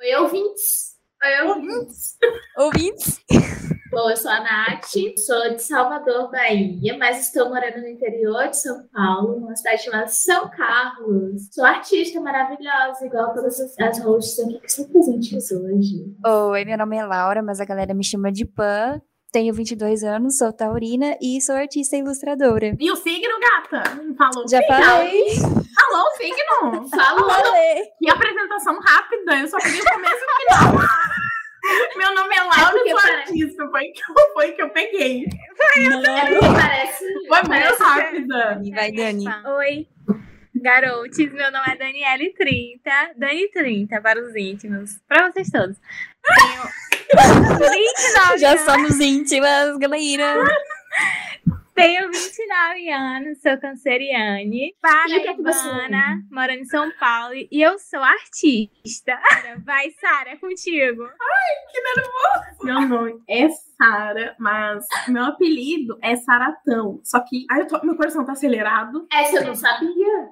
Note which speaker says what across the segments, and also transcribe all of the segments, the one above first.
Speaker 1: Oi, ouvintes. Oi, ouvintes.
Speaker 2: Ouvintes.
Speaker 1: Bom, eu sou a Nath, sou de Salvador, Bahia, mas estou morando no interior de São Paulo, numa cidade chamada São Carlos. Sou artista maravilhosa, igual todas as, as hosts aqui que estão presentes hoje.
Speaker 2: Oi, meu nome é Laura, mas a galera me chama de Pan. Tenho 22 anos, sou taurina e sou artista e ilustradora.
Speaker 3: E o signo, gata? Falou.
Speaker 2: Já falei.
Speaker 3: Falou o signo.
Speaker 1: Falou.
Speaker 2: Falei.
Speaker 3: Que apresentação rápida. Eu só queria o começo e o final. Meu nome é Laura,
Speaker 1: É porque
Speaker 3: eu sou
Speaker 1: parece-
Speaker 3: artista. Foi que, eu- foi que eu peguei.
Speaker 1: É porque parece.
Speaker 3: Foi
Speaker 1: parece
Speaker 3: muito rápida.
Speaker 2: Vai, Dani.
Speaker 4: Oi, garotes. Meu nome é Daniele30. Dani30 para os íntimos. Para vocês todos. Tenho 29
Speaker 2: Já
Speaker 4: anos.
Speaker 2: somos íntimas, galera.
Speaker 4: Tenho 29 anos, sou canceriane,
Speaker 1: que é que
Speaker 4: paraibana, morando em São Paulo, e eu sou artista. Vai, Sara, é contigo.
Speaker 3: Meu nome é Sara, mas meu apelido é Saratão. Só que. Ai, eu tô- meu coração tá acelerado.
Speaker 1: Essa eu não sabia.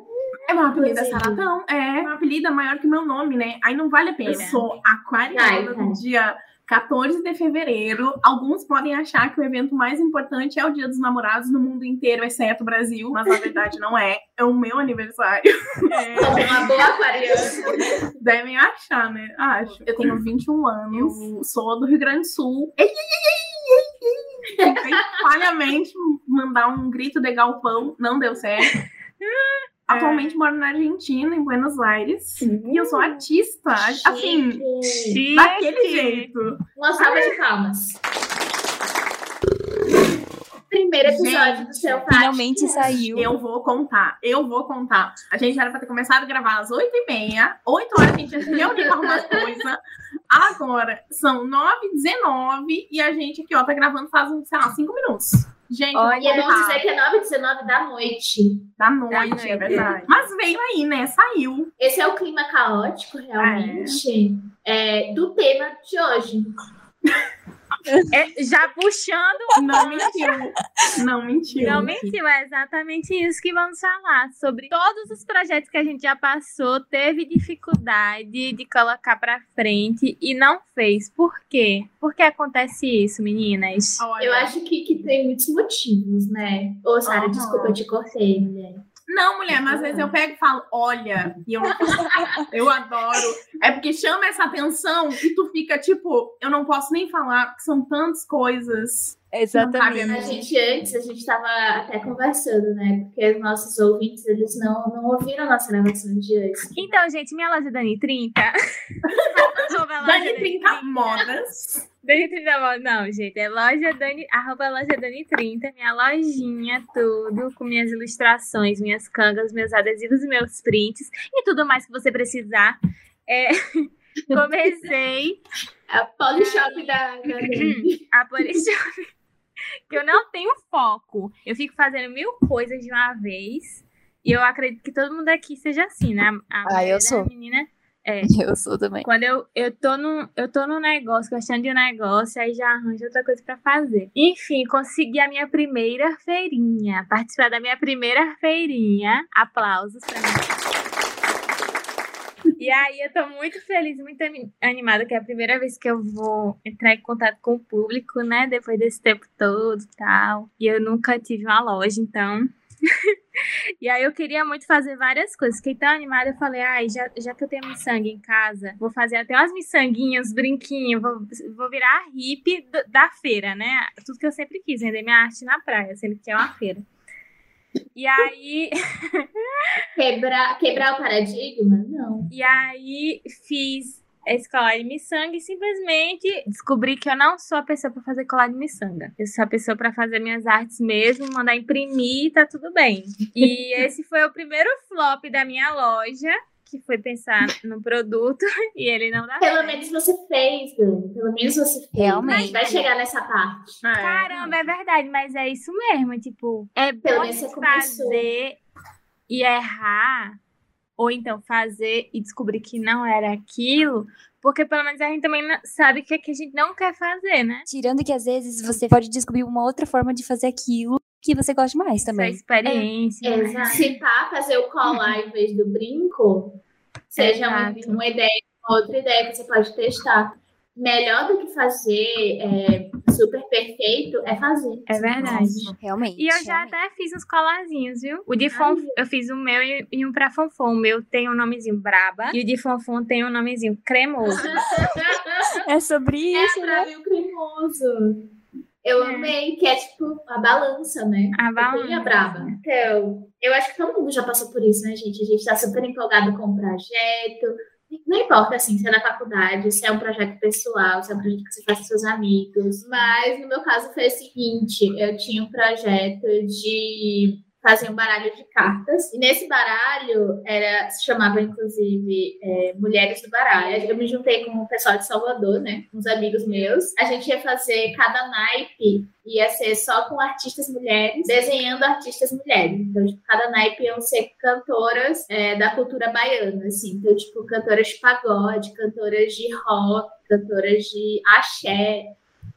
Speaker 3: É meu apelido é
Speaker 1: é.
Speaker 3: Saratão. É, meu apelido é maior que meu nome, né? Aí não vale a pena. Eu sou aquariana
Speaker 1: Ai,
Speaker 3: do dia 14 de fevereiro. Alguns podem achar que o evento mais importante é o Dia dos Namorados no mundo inteiro, exceto o Brasil. Mas na verdade não é. É o meu aniversário. É.
Speaker 1: Uma boa aquariana.
Speaker 3: Devem achar, né? Acho. Eu tenho 21 anos. Eu sou do Rio Grande do Sul. Ei, ei, ei, ei, ei. Tentei falhamente mandar um grito de galpão. Não deu certo. Atualmente moro na Argentina, em Buenos Aires. E eu sou artista. Assim,
Speaker 1: Chique.
Speaker 3: daquele jeito.
Speaker 1: Uma salva de palmas. Primeiro episódio do seu podcast.
Speaker 2: Finalmente saiu.
Speaker 3: Eu vou contar, eu vou contar. A gente era pra ter começado a gravar às 8h30. 8 horas a gente ia se reunir pra arrumar as coisas. Agora são 9h19 e a gente aqui, ó, tá gravando faz, sei lá, 5 minutos. Gente, vou
Speaker 1: E é bom dizer que é 9 h 19 da noite.
Speaker 3: Da noite,
Speaker 4: Da noite,
Speaker 3: é verdade. Mas veio aí, né? Saiu.
Speaker 1: Esse é o clima caótico, realmente, é, do tema de hoje.
Speaker 4: É, já puxando,
Speaker 3: Não mentiu. Não mentiu.
Speaker 4: não mentiu, é exatamente isso que vamos falar. Sobre todos os projetos que a gente já passou, teve dificuldade de colocar pra frente e não fez. Por quê? Por que acontece isso, meninas?
Speaker 3: Olha,
Speaker 1: Eu acho que, que tem muitos motivos, né? Ô, Sara, desculpa, eu te cortei, mulher.
Speaker 3: Não, mulher, mas às vezes eu pego e falo, olha, e eu, eu adoro. É porque chama essa atenção e tu fica tipo, eu não posso nem falar, porque são tantas coisas.
Speaker 2: Exatamente.
Speaker 1: A gente antes, a gente tava até conversando, né? Porque os nossos ouvintes, eles não, não ouviram a nossa gravação de antes.
Speaker 4: Então, gente, minha loja é Dani 30. Arroba loja
Speaker 3: Dani 30 modas.
Speaker 4: Dani 30 moda. Não, gente, é loja Dani, arroba loja Dani 30, minha lojinha, tudo, com minhas ilustrações, minhas cangas, meus adesivos e meus prints e tudo mais que você precisar. É, comecei
Speaker 1: É a Polishop da, da
Speaker 4: a Polishop, que eu não tenho foco. Eu fico fazendo mil coisas de uma vez. E eu acredito que todo mundo aqui seja assim, né? A
Speaker 2: Ah, eu sou.
Speaker 4: menina
Speaker 2: Eu sou também.
Speaker 4: Quando eu, eu, tô no, eu tô no negócio, gostando de um negócio, aí já arranjo outra coisa pra fazer. Enfim, consegui a minha primeira feirinha. Participar da minha primeira feirinha. Aplausos pra mim. E aí eu tô muito feliz, muito ani- animada, que é a primeira vez que eu vou entrar em contato com o público, né? Depois desse tempo todo e tal. E eu nunca tive uma loja, então e aí eu queria muito fazer várias coisas. Fiquei tão animada, eu falei, ai, já, já que eu tenho miçangue em casa, vou fazer até umas miçanguinhas, brinquinhos, vou, vou virar hippie da feira, né? Tudo que eu sempre quis, vender minha arte na praia, sempre que é uma feira. E aí,
Speaker 1: Quebrar, quebrar o paradigma? Não.
Speaker 4: e aí fiz esse colar de miçanga e simplesmente descobri que eu não sou a pessoa para fazer colar de miçanga. Eu sou a pessoa para fazer minhas artes mesmo, mandar imprimir, tá tudo bem. E esse foi o primeiro flop da minha loja, que foi pensar no produto e ele não dá
Speaker 1: Pelo menos você fez, Dani. Pelo menos você fez.
Speaker 2: Realmente.
Speaker 1: Vai chegar nessa parte.
Speaker 3: É.
Speaker 4: Caramba, é verdade, mas é isso mesmo, tipo, é
Speaker 1: Pelo menos você começou.
Speaker 4: fazer e errar, ou então fazer e descobrir que não era aquilo, porque pelo menos a gente também sabe o que, é que a gente não quer fazer, né?
Speaker 2: Tirando que às vezes você pode descobrir uma outra forma de fazer aquilo que você goste mais
Speaker 4: Essa
Speaker 2: também.
Speaker 4: experiência. né?
Speaker 1: Exato. Se pá, fazer o colar em vez do brinco, seja um- uma ideia, outra ideia que você pode testar. Melhor do que fazer é, super perfeito é fazer.
Speaker 4: É verdade.
Speaker 2: Realmente.
Speaker 4: E eu já
Speaker 2: realmente.
Speaker 4: até fiz uns colarzinhos, viu? O de Fonfon, eu fiz o meu e, e um pra Fonfon. O meu tem o nomezinho Braba e o de Fonfon tem o nomezinho Cremoso.
Speaker 2: É sobre
Speaker 1: É
Speaker 2: isso, né?
Speaker 1: pra o cremoso. Eu
Speaker 4: É.
Speaker 1: amei, que é tipo a balança, né?
Speaker 4: A
Speaker 1: Eu
Speaker 4: balança.
Speaker 1: a braba. Então, eu acho que todo mundo já passou por isso, né, gente? A gente tá super empolgado com o projeto. Não importa, assim, se é na faculdade, se é um projeto pessoal, se é um projeto que você faz com seus amigos. Mas, no meu caso, foi o seguinte. Eu tinha um projeto de fazer um baralho de cartas. E nesse baralho, era, se chamava, inclusive, é, Mulheres do Baralho. Eu me juntei com o pessoal de Salvador, né? Uns amigos meus. A gente ia fazer cada naipe ia ser só com artistas mulheres, desenhando artistas mulheres. Então, tipo, cada naipe iam ser cantoras é, da cultura baiana, assim. Então, tipo, cantoras de pagode, cantoras de rock, cantoras de axé,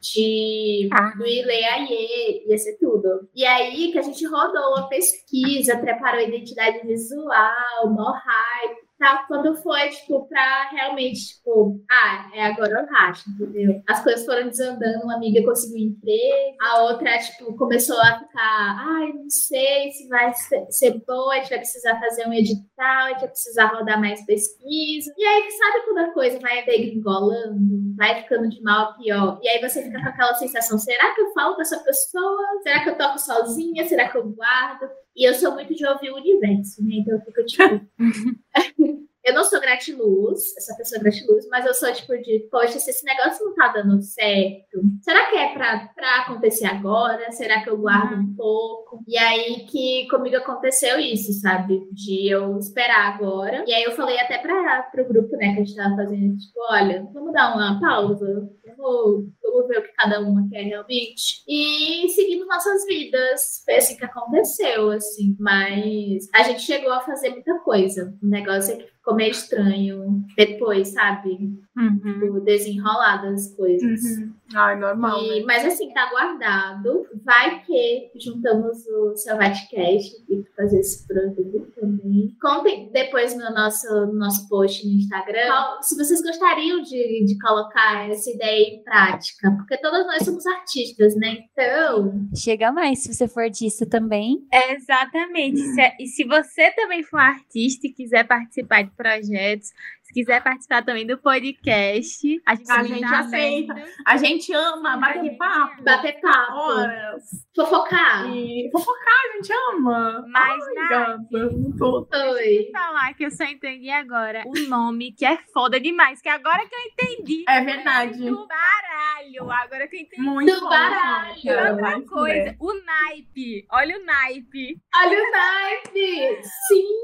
Speaker 1: de
Speaker 4: Ah.
Speaker 1: do Ile Aie, ia ser tudo. E aí que a gente rodou uma pesquisa, preparou identidade visual, mó hype, tal. Quando foi, tipo, pra realmente, tipo, ah, é agora o racha, entendeu? As coisas foram desandando, uma amiga conseguiu emprego, a outra, tipo, começou a ficar, ai, não sei se vai ser, boa, a gente vai precisar fazer um edital, a gente vai precisar rodar mais pesquisa. E aí, sabe quando a coisa vai degringolando, vai ficando de mal a pior, e aí você fica com aquela sensação, será que eu falo com essa pessoa? Será que eu toco sozinha? Será que eu guardo? E eu sou muito de ouvir o universo, né? Então eu fico, tipo... Eu não sou gratiluz, essa pessoa é gratiluz, mas eu sou tipo de, poxa, se esse negócio não tá dando certo, será que é pra, pra acontecer agora? Será que eu guardo um pouco? E aí que comigo aconteceu isso, sabe? De eu esperar agora. E aí eu falei até pra, pro grupo, né, que a gente tava fazendo, tipo, olha, vamos dar uma pausa, vamos, vamos ver o que cada uma quer realmente. E seguimos nossas vidas. Foi assim que aconteceu, assim. Mas a gente chegou a fazer muita coisa. O negócio é que ficou meio estranho depois, sabe?
Speaker 4: Uhum.
Speaker 1: Tipo, desenrolar das coisas.
Speaker 3: Uhum. Ai, normal,
Speaker 1: E-
Speaker 3: né?
Speaker 1: Mas assim, tá guardado. Vai que juntamos o Selvatcast aqui pra fazer esse produto também. Contem depois no nosso, no nosso post no Instagram qual- se vocês gostariam de, de colocar essa ideia em prática. Porque todas nós somos artistas, né? Então,
Speaker 2: Chega mais se você for artista também.
Speaker 4: Exatamente. Se- é, e se você também for artista e quiser participar de projetos, quiser participar também do podcast, a gente,
Speaker 3: A gente aceita.
Speaker 4: aberto.
Speaker 3: A gente ama bater papo.
Speaker 1: bater papo,
Speaker 3: Horas.
Speaker 1: fofocar.
Speaker 3: E fofocar, a gente ama.
Speaker 4: Mas,
Speaker 3: Ai,
Speaker 4: Nath,
Speaker 3: gata, tô-
Speaker 1: Oi.
Speaker 4: falar que eu só entendi agora o nome, que é foda demais. Que agora que eu entendi.
Speaker 3: É verdade.
Speaker 4: Do baralho. Agora que eu entendi.
Speaker 3: Muito
Speaker 1: Do baralho.
Speaker 3: Vai
Speaker 4: Outra coisa,
Speaker 3: ver.
Speaker 4: o naipe. Olha o naipe.
Speaker 1: Olha o naipe! Sim!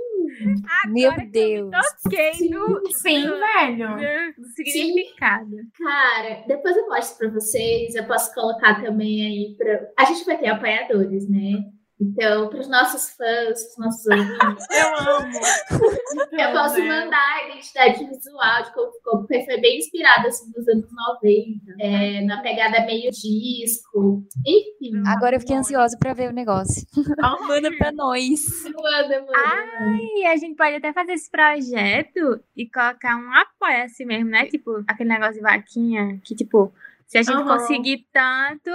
Speaker 4: Agora
Speaker 2: Meu
Speaker 4: que eu
Speaker 2: Deus.
Speaker 4: me toquei no,
Speaker 3: Sim, velho.
Speaker 4: do significado.
Speaker 1: Cara, depois eu mostro pra vocês. Eu posso colocar também aí pra. A gente vai ter apoiadores, né? Então, para os nossos fãs, os nossos ouvintes,
Speaker 3: Eu amo.
Speaker 1: eu posso
Speaker 3: né?
Speaker 1: mandar a identidade visual de como ficou, porque foi bem inspirada assim, nos anos 90, é, na pegada meio disco, enfim.
Speaker 2: Agora eu fiquei ansiosa pra ver o negócio.
Speaker 3: Aham.
Speaker 2: Manda pra nós.
Speaker 1: Manda, manda.
Speaker 4: E a gente pode até fazer esse projeto e colocar um apoio assim mesmo, né? Tipo, aquele negócio de vaquinha, que tipo, se a gente
Speaker 3: Aham.
Speaker 4: conseguir tanto,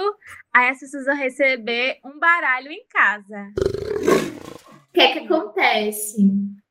Speaker 4: aí as pessoas vão receber um baralho em casa.
Speaker 1: O que é que acontece?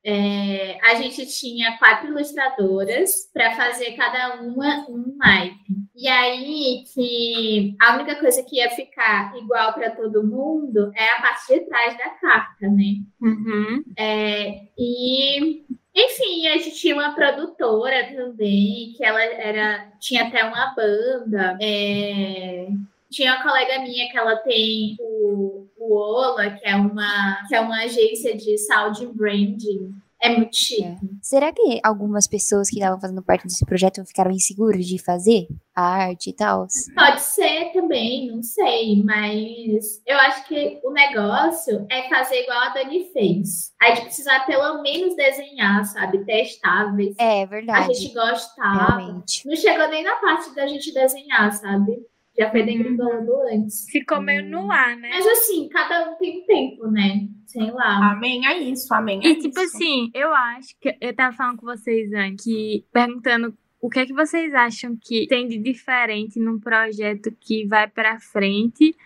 Speaker 1: É, a gente tinha quatro ilustradoras para fazer cada uma um naipe. E aí que a única coisa que ia ficar igual para todo mundo é a parte de trás da carta, né?
Speaker 4: Uhum.
Speaker 1: É, e enfim, a gente tinha uma produtora também, que ela era tinha até uma banda. é, tinha uma colega minha que ela tem o, o Ola, que é uma que é uma agência de sound branding. É muito chique.
Speaker 2: Será que algumas pessoas que estavam fazendo parte desse projeto ficaram inseguras de fazer a arte e tal?
Speaker 1: Pode ser também, não sei, mas eu acho que o negócio é fazer igual a Dani fez. A gente precisa pelo menos desenhar, sabe? Testar, ver se
Speaker 2: É
Speaker 1: a
Speaker 2: verdade.
Speaker 1: gente gostava.
Speaker 2: Realmente.
Speaker 1: Não chegou nem na parte da gente desenhar, sabe? Já foi degringolando antes.
Speaker 4: Ficou meio no ar, né?
Speaker 1: Mas assim, cada um tem um tempo, né? Sei lá.
Speaker 3: Amém é isso, amém é
Speaker 4: E tipo
Speaker 3: isso.
Speaker 4: assim, eu acho que eu tava falando com vocês antes, que perguntando o que é que vocês acham que tem de diferente num projeto que vai pra frente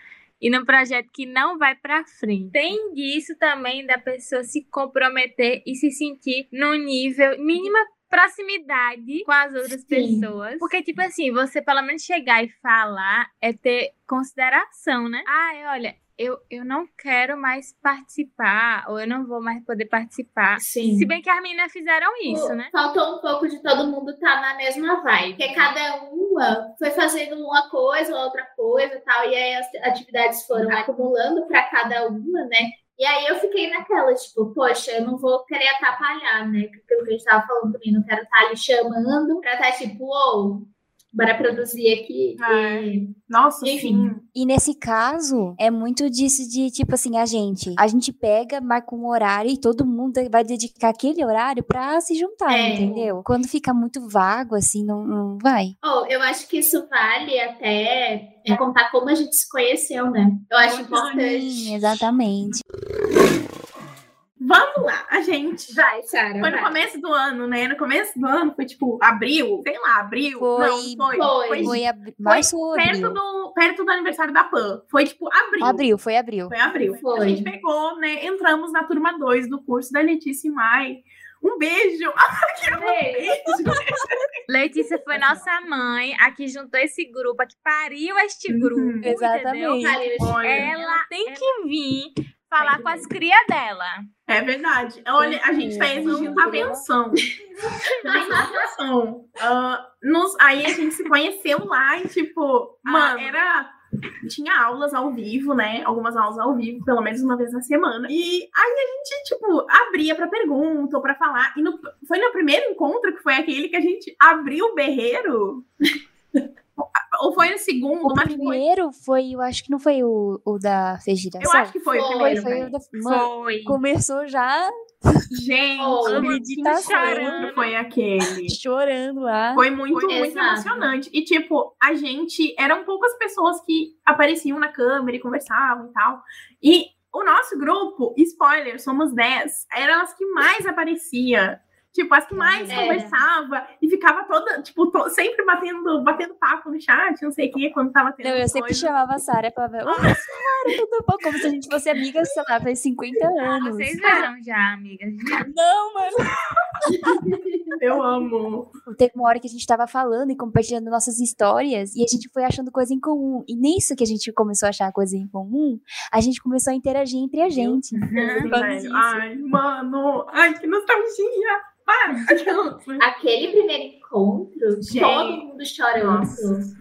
Speaker 4: e num projeto que não vai pra frente. Tem disso também da pessoa se comprometer e se sentir num nível mínima proximidade com as outras
Speaker 1: Sim.
Speaker 4: pessoas. Porque, tipo assim, você pelo menos chegar e falar é ter consideração, né? Ai, olha, eu, eu não quero mais participar, ou eu não vou mais poder participar.
Speaker 1: Sim.
Speaker 4: Se bem que as meninas fizeram isso, né?
Speaker 1: Faltou um pouco de todo mundo estar na mesma vibe. Porque cada uma foi fazendo uma coisa ou outra coisa e tal. E aí as atividades foram acumulando para cada uma, né? E aí eu fiquei naquela, tipo, poxa, eu não vou querer atrapalhar, né? Porque o que a gente tava falando também, não quero estar ali chamando pra estar tipo, ou bora produzir aqui. E-
Speaker 3: Nossa,
Speaker 1: Enfim.
Speaker 3: sim.
Speaker 2: E nesse caso, é muito disso de, tipo assim, a gente. A gente pega, marca um horário e todo mundo vai dedicar aquele horário pra se juntar,
Speaker 1: É.
Speaker 2: entendeu? Quando fica muito vago, assim, não, não vai.
Speaker 1: Oh, eu acho que isso vale até é, contar como a gente se conheceu, né? Eu acho importante.
Speaker 2: Sim, exatamente.
Speaker 3: Vamos lá, a gente.
Speaker 1: Vai, Sara.
Speaker 3: Foi no
Speaker 1: vai.
Speaker 3: começo do ano, né? No começo do ano foi tipo abril, sei lá, abril.
Speaker 2: Foi.
Speaker 3: Não, foi.
Speaker 1: Foi.
Speaker 2: Foi ab... março ou
Speaker 3: perto
Speaker 2: abril?
Speaker 3: do, perto do aniversário da PAN. Foi tipo abril.
Speaker 2: Abril, foi abril.
Speaker 3: Foi abril.
Speaker 1: Foi.
Speaker 3: A gente pegou, né? Entramos na turma 2 do curso da Letícia e Mai. Um beijo!
Speaker 1: Beijo.
Speaker 4: Letícia foi nossa mãe, a que juntou esse grupo, a que pariu este
Speaker 3: Uhum.
Speaker 4: grupo.
Speaker 2: Exatamente.
Speaker 4: Entendeu? Ela tem que vir falar
Speaker 3: que
Speaker 4: com as crias dela.
Speaker 3: é verdade. Olha, a gente tá exigindo atenção. Exigindo atenção. Ah, nos, aí a gente se conheceu lá e, tipo, mano, era. Tinha aulas ao vivo, né? Algumas aulas ao vivo, pelo menos uma vez na semana. E aí a gente, tipo, abria pra pergunta ou pra falar. E no- foi no primeiro encontro que foi aquele que a gente abriu o berreiro. Ou foi no segundo,
Speaker 2: O
Speaker 3: mas foi.
Speaker 2: primeiro foi, eu acho que não foi o, o da fegiração.
Speaker 3: Eu acho que foi, o
Speaker 1: Foi,
Speaker 3: primeiro.
Speaker 2: foi o da... Mano,
Speaker 4: Foi.
Speaker 2: começou já
Speaker 3: Gente,
Speaker 1: Oh,
Speaker 3: encontro foi aquele.
Speaker 2: chorando lá.
Speaker 3: Foi muito,
Speaker 1: Foi
Speaker 3: muito
Speaker 1: exato.
Speaker 3: emocionante. E, tipo, a gente. Eram poucas pessoas que apareciam na câmera e conversavam e tal. E o nosso grupo, spoiler, somos 10, eram as que mais aparecia. Tipo, as que mais
Speaker 1: Era.
Speaker 3: conversava e ficava toda, tipo, to- sempre batendo, batendo papo no chat, não sei o que, quando tava tendo.
Speaker 2: Não, eu sempre
Speaker 3: coisa.
Speaker 2: chamava a Sara e falava, ô, Sara, tudo bom? Como se a gente fosse amiga, sei lá, faz 50 anos.
Speaker 4: Vocês viram já, amigas.
Speaker 2: Não, mano.
Speaker 3: Eu amo.
Speaker 2: Teve uma hora que a gente tava falando e compartilhando nossas histórias e a gente foi achando coisa em comum. E nisso que a gente começou a achar coisa em comum, a gente começou a interagir entre a gente. Disso.
Speaker 3: Ai, mano. Ai, que nostalgia. Para.
Speaker 1: Aquele primeiro encontro,
Speaker 3: Gente.
Speaker 1: todo mundo chorando.
Speaker 3: Nossa.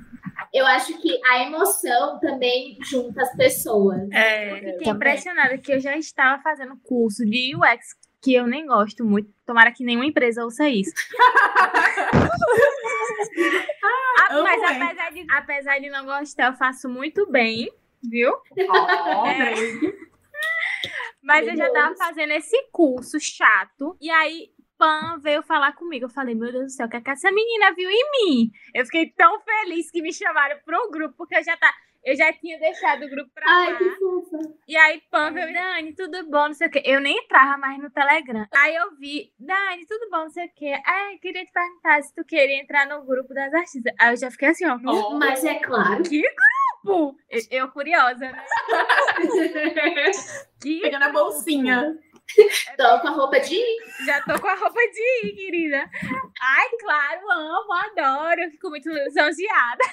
Speaker 1: Eu acho que a emoção também junta as pessoas.
Speaker 4: É, eu fiquei
Speaker 2: Também.
Speaker 4: impressionada que eu já estava fazendo curso de UX, que eu nem gosto muito. Tomara que nenhuma empresa ouça isso. Ah, mas apesar de, apesar de não gostar, eu faço muito bem, viu?
Speaker 3: Ó,
Speaker 4: É. Mas eu já tava fazendo esse curso chato. E aí, Pan veio falar comigo. Eu falei, meu Deus do céu, o que, é que essa menina viu em mim? Eu fiquei tão feliz que me chamaram para um grupo, porque eu já, tá, eu já tinha deixado o grupo pra
Speaker 1: Ai,
Speaker 4: lá.
Speaker 1: que fofa.
Speaker 4: E aí, Pan veio, Dani, tudo bom, não sei o quê. Eu nem entrava mais no Telegram. Aí eu vi, Dani, tudo bom, não sei o quê. Ai, queria te perguntar se tu queria entrar no grupo das artistas. Aí eu já fiquei assim, ó, no
Speaker 3: Ó.
Speaker 1: Mas é claro.
Speaker 4: que grupo? Eu, eu curiosa, né? Que
Speaker 3: Pegando a bolsinha.
Speaker 1: Tô com a roupa de
Speaker 4: Já tô com a roupa de ir, querida. Ai, claro, amo, adoro. Fico muito lisonjeada.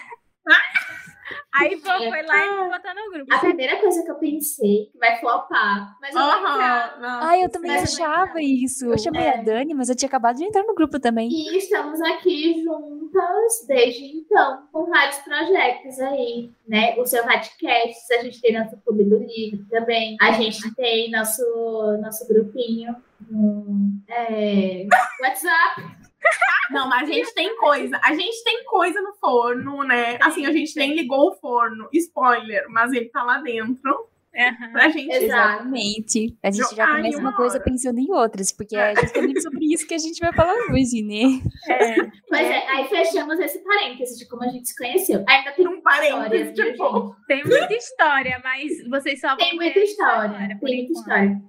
Speaker 4: Aí pô, foi lá e botou no grupo.
Speaker 1: A primeira coisa que eu pensei que vai flopar, mas eu.
Speaker 3: Aham. nossa.
Speaker 2: Ai, eu também
Speaker 1: Mas eu
Speaker 2: achava isso. Eu chamei a Dani, mas eu tinha acabado de entrar no grupo também.
Speaker 1: E estamos aqui juntas desde então, com vários projetos aí, né? O seu Radcast, a gente tem nosso Clube do Livro também. A gente tem nosso, nosso grupinho no é, WhatsApp.
Speaker 3: Não, mas a gente tem coisa. A gente tem coisa no forno, né? Assim, a gente nem ligou o forno. Spoiler, mas ele tá lá dentro. Uhum. Pra gente.
Speaker 2: Exatamente. A gente já começa uma, uma coisa pensando em outras, porque é justamente sobre isso que a gente vai falar hoje, né?
Speaker 1: É. Pois é, aí fechamos esse parênteses de como a gente se conheceu. Ainda tem um parênteses, história, tipo...
Speaker 4: Tem muita história, mas vocês só
Speaker 1: Tem muita história, história tem muita história.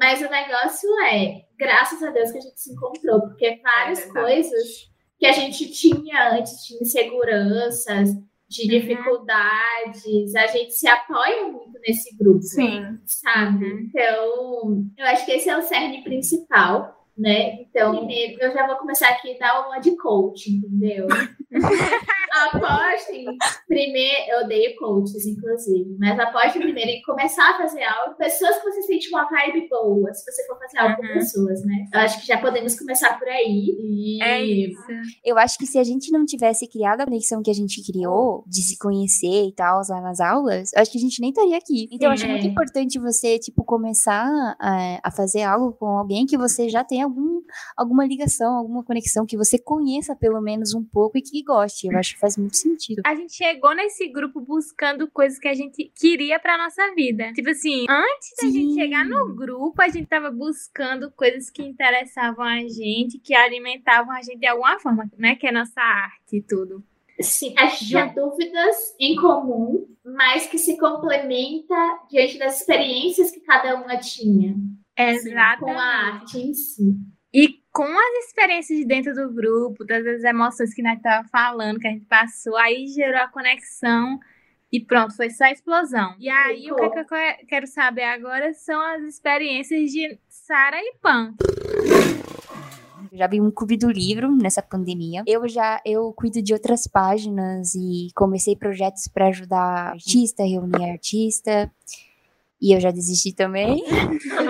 Speaker 1: Mas o negócio é, graças a Deus que a gente se encontrou, porque várias é coisas que a gente tinha antes, de inseguranças, de uhum. dificuldades, a gente se apoia muito nesse grupo.
Speaker 3: Sim.
Speaker 1: Sabe? Uhum. Então, eu acho que esse é o cerne principal né? Então, primeiro, eu já vou começar aqui a dar uma de coach, entendeu? apostem primeiro, eu odeio coaches, inclusive, mas apostem primeiro em começar a fazer algo, pessoas que você sente uma vibe boa, se você for fazer algo uhum. com pessoas, né? Eu acho que já podemos começar por aí. E...
Speaker 4: É isso.
Speaker 2: Eu acho que se a gente não tivesse criado a conexão que a gente criou, de se conhecer e tal, lá nas aulas, eu acho que a gente nem estaria aqui. Então, eu acho é. muito importante você, tipo, começar a, é, a fazer algo com alguém que você já tenha algum, alguma ligação, alguma conexão, que você conheça pelo menos um pouco e que goste. Eu acho que faz muito sentido.
Speaker 4: A gente chegou nesse grupo buscando coisas que a gente queria pra nossa vida. Tipo assim, antes Sim. da gente chegar no grupo, a gente tava buscando coisas que interessavam a gente, que alimentavam a gente de alguma forma, né? Que é nossa arte e tudo.
Speaker 1: Sim, a gente tinha dúvidas em comum, mas que se complementa diante das experiências que cada uma tinha.
Speaker 4: Exatamente.
Speaker 1: Com a arte em si.
Speaker 4: E com as experiências dentro do grupo, todas as emoções que nós estava falando, que a gente passou, aí gerou a conexão e pronto, foi só explosão. E aí, o que, é que eu quero saber agora são as experiências de Sara e Pan.
Speaker 2: já vi um clube do livro nessa pandemia. Eu já eu cuido de outras páginas e comecei projetos para ajudar artista, reunir artista. E eu já desisti também.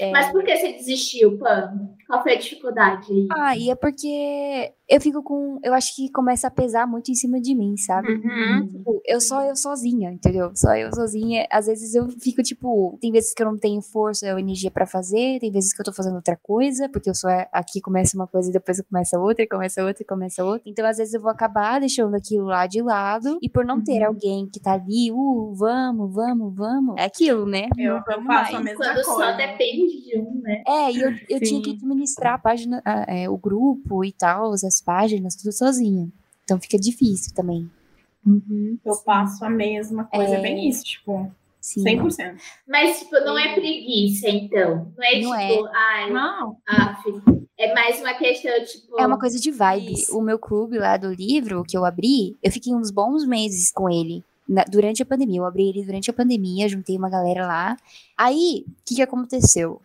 Speaker 1: É... Mas por que você desistiu, Pan? Qual foi a dificuldade aí?
Speaker 2: Ah, e é porque eu fico com. Eu acho que começa a pesar muito em cima de mim, sabe? Uhum. Tipo, eu só eu sozinha, entendeu? Só eu sozinha. Às vezes eu fico, tipo, tem vezes que eu não tenho força ou energia para fazer, tem vezes que eu tô fazendo outra coisa, porque eu só aqui começa uma coisa e depois começa outra, e começa outra, e começa outra. Então, às vezes eu vou acabar deixando aquilo lá de lado, e por não uhum. ter alguém que tá ali, uh, vamos, vamos, vamos, é aquilo, né?
Speaker 3: Eu, eu faço mais. a mesma
Speaker 1: Quando
Speaker 3: coisa.
Speaker 1: só depende de um, né?
Speaker 2: É, e eu, eu tinha que administrar a página, a, é, o grupo e tal, as páginas, tudo sozinha. Então fica difícil também.
Speaker 3: Uhum, eu passo a mesma coisa, é... bem isso, tipo, Sim. 100%.
Speaker 1: Mas, tipo, não é preguiça, então. Não é, não tipo, é. ai,
Speaker 3: não.
Speaker 1: Af, é mais uma questão, tipo...
Speaker 2: É uma coisa de vibe. Isso. O meu clube lá do livro, que eu abri, eu fiquei uns bons meses com ele. Na, durante a pandemia. Eu abri ele durante a pandemia, juntei uma galera lá. Aí, o que, que aconteceu?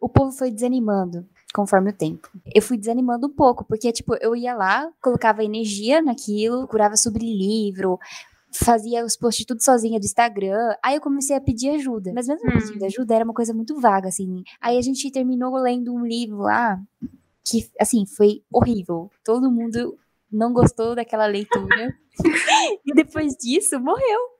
Speaker 2: O povo foi desanimando conforme o tempo. Eu fui desanimando um pouco, porque, tipo, eu ia lá, colocava energia naquilo, curava sobre livro, fazia os posts tudo sozinha do Instagram. Aí eu comecei a pedir ajuda. Mas mesmo hum. pedindo ajuda, era uma coisa muito vaga, assim. Aí a gente terminou lendo um livro lá que, assim, foi horrível. Todo mundo não gostou daquela leitura. e depois disso, morreu.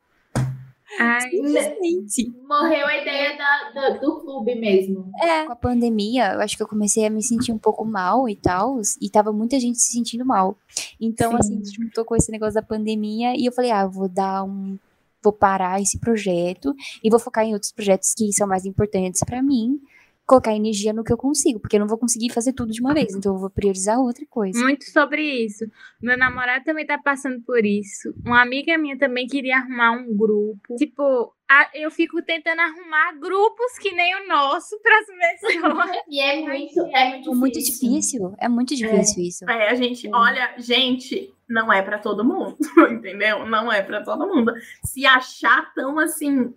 Speaker 4: Ai,
Speaker 1: gente. Morreu a ideia da, da, do clube mesmo.
Speaker 2: É, com a pandemia, eu acho que eu comecei a me sentir um pouco mal e tal, e tava muita gente se sentindo mal. Então, Sim. assim, juntou com esse negócio da pandemia, e eu falei, ah, vou dar um. Vou parar esse projeto e vou focar em outros projetos que são mais importantes para mim colocar energia no que eu consigo, porque eu não vou conseguir fazer tudo de uma vez, então eu vou priorizar outra coisa.
Speaker 4: Muito sobre isso. Meu namorado também tá passando por isso. Uma amiga minha também queria arrumar um grupo. Tipo, eu fico tentando arrumar grupos que nem o nosso para as pessoas.
Speaker 1: e é muito, é muito difícil.
Speaker 2: Muito difícil. É muito difícil
Speaker 3: é.
Speaker 2: isso.
Speaker 3: É, a gente, é. olha, gente, não é para todo mundo, entendeu? Não é para todo mundo. Se achar tão assim,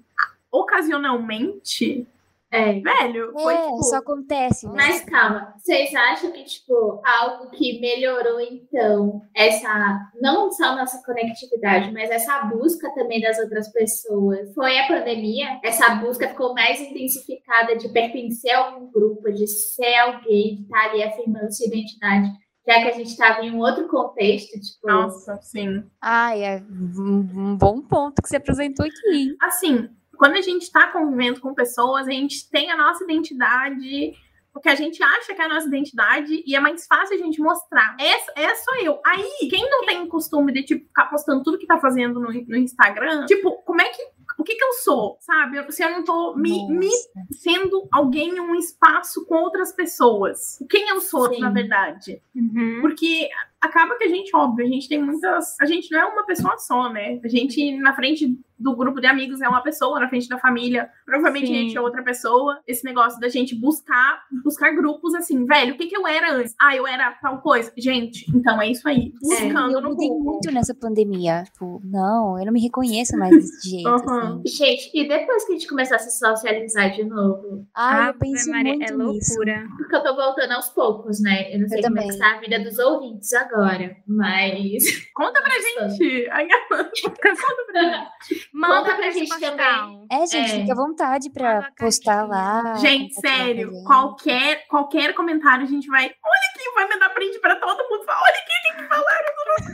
Speaker 3: ocasionalmente,
Speaker 1: é.
Speaker 3: Velho, foi é, tipo...
Speaker 2: só acontece. Né?
Speaker 1: Mas calma, vocês acham que, tipo, algo que melhorou, então, essa, não só nossa conectividade, mas essa busca também das outras pessoas, foi a pandemia? Essa busca ficou mais intensificada de pertencer a um grupo, de ser alguém, de estar ali afirmando sua identidade já que a gente estava em um outro contexto, tipo.
Speaker 3: Nossa, sim.
Speaker 2: Ai, é um bom ponto que você apresentou aqui.
Speaker 3: Assim, quando a gente está convivendo com pessoas, a gente tem a nossa identidade porque a gente acha que é a nossa identidade e é mais fácil a gente mostrar. Essa, essa sou eu. Aí, quem não tem costume de, tipo, ficar postando tudo que tá fazendo no, no Instagram, tipo, como é que o que que eu sou, sabe? Se eu não tô me, me sendo alguém em um espaço com outras pessoas. Quem eu sou, Sim. na verdade?
Speaker 4: Uhum.
Speaker 3: Porque acaba que a gente, óbvio, a gente tem muitas. A gente não é uma pessoa só, né? A gente, na frente do grupo de amigos, é uma pessoa, na frente da família, provavelmente Sim. a gente é outra pessoa. Esse negócio da gente buscar, buscar grupos assim, velho, o que, que eu era antes? Ah, eu era tal coisa. Gente, então é isso aí.
Speaker 2: Buscando é, eu mudei muito nessa pandemia. Tipo, não, eu não me reconheço mais desse jeito. Uhum.
Speaker 1: Assim. Gente, e depois que a gente começar a se socializar de novo?
Speaker 2: Ah, ah eu penso Maria, muito
Speaker 4: é loucura.
Speaker 1: Nisso. Porque eu tô voltando aos poucos, né? Eu não sei eu como também. é que tá a vida dos ouvintes agora agora, mas.
Speaker 3: Conta pra gente! Ai, Conta pra gente.
Speaker 1: Manda pra gente também.
Speaker 2: É, gente, é. fica à vontade pra postar lá.
Speaker 3: Gente, sério, qualquer, qualquer comentário a gente vai. Olha aqui, vai mandar print pra todo mundo. Olha aqui, que falaram do nosso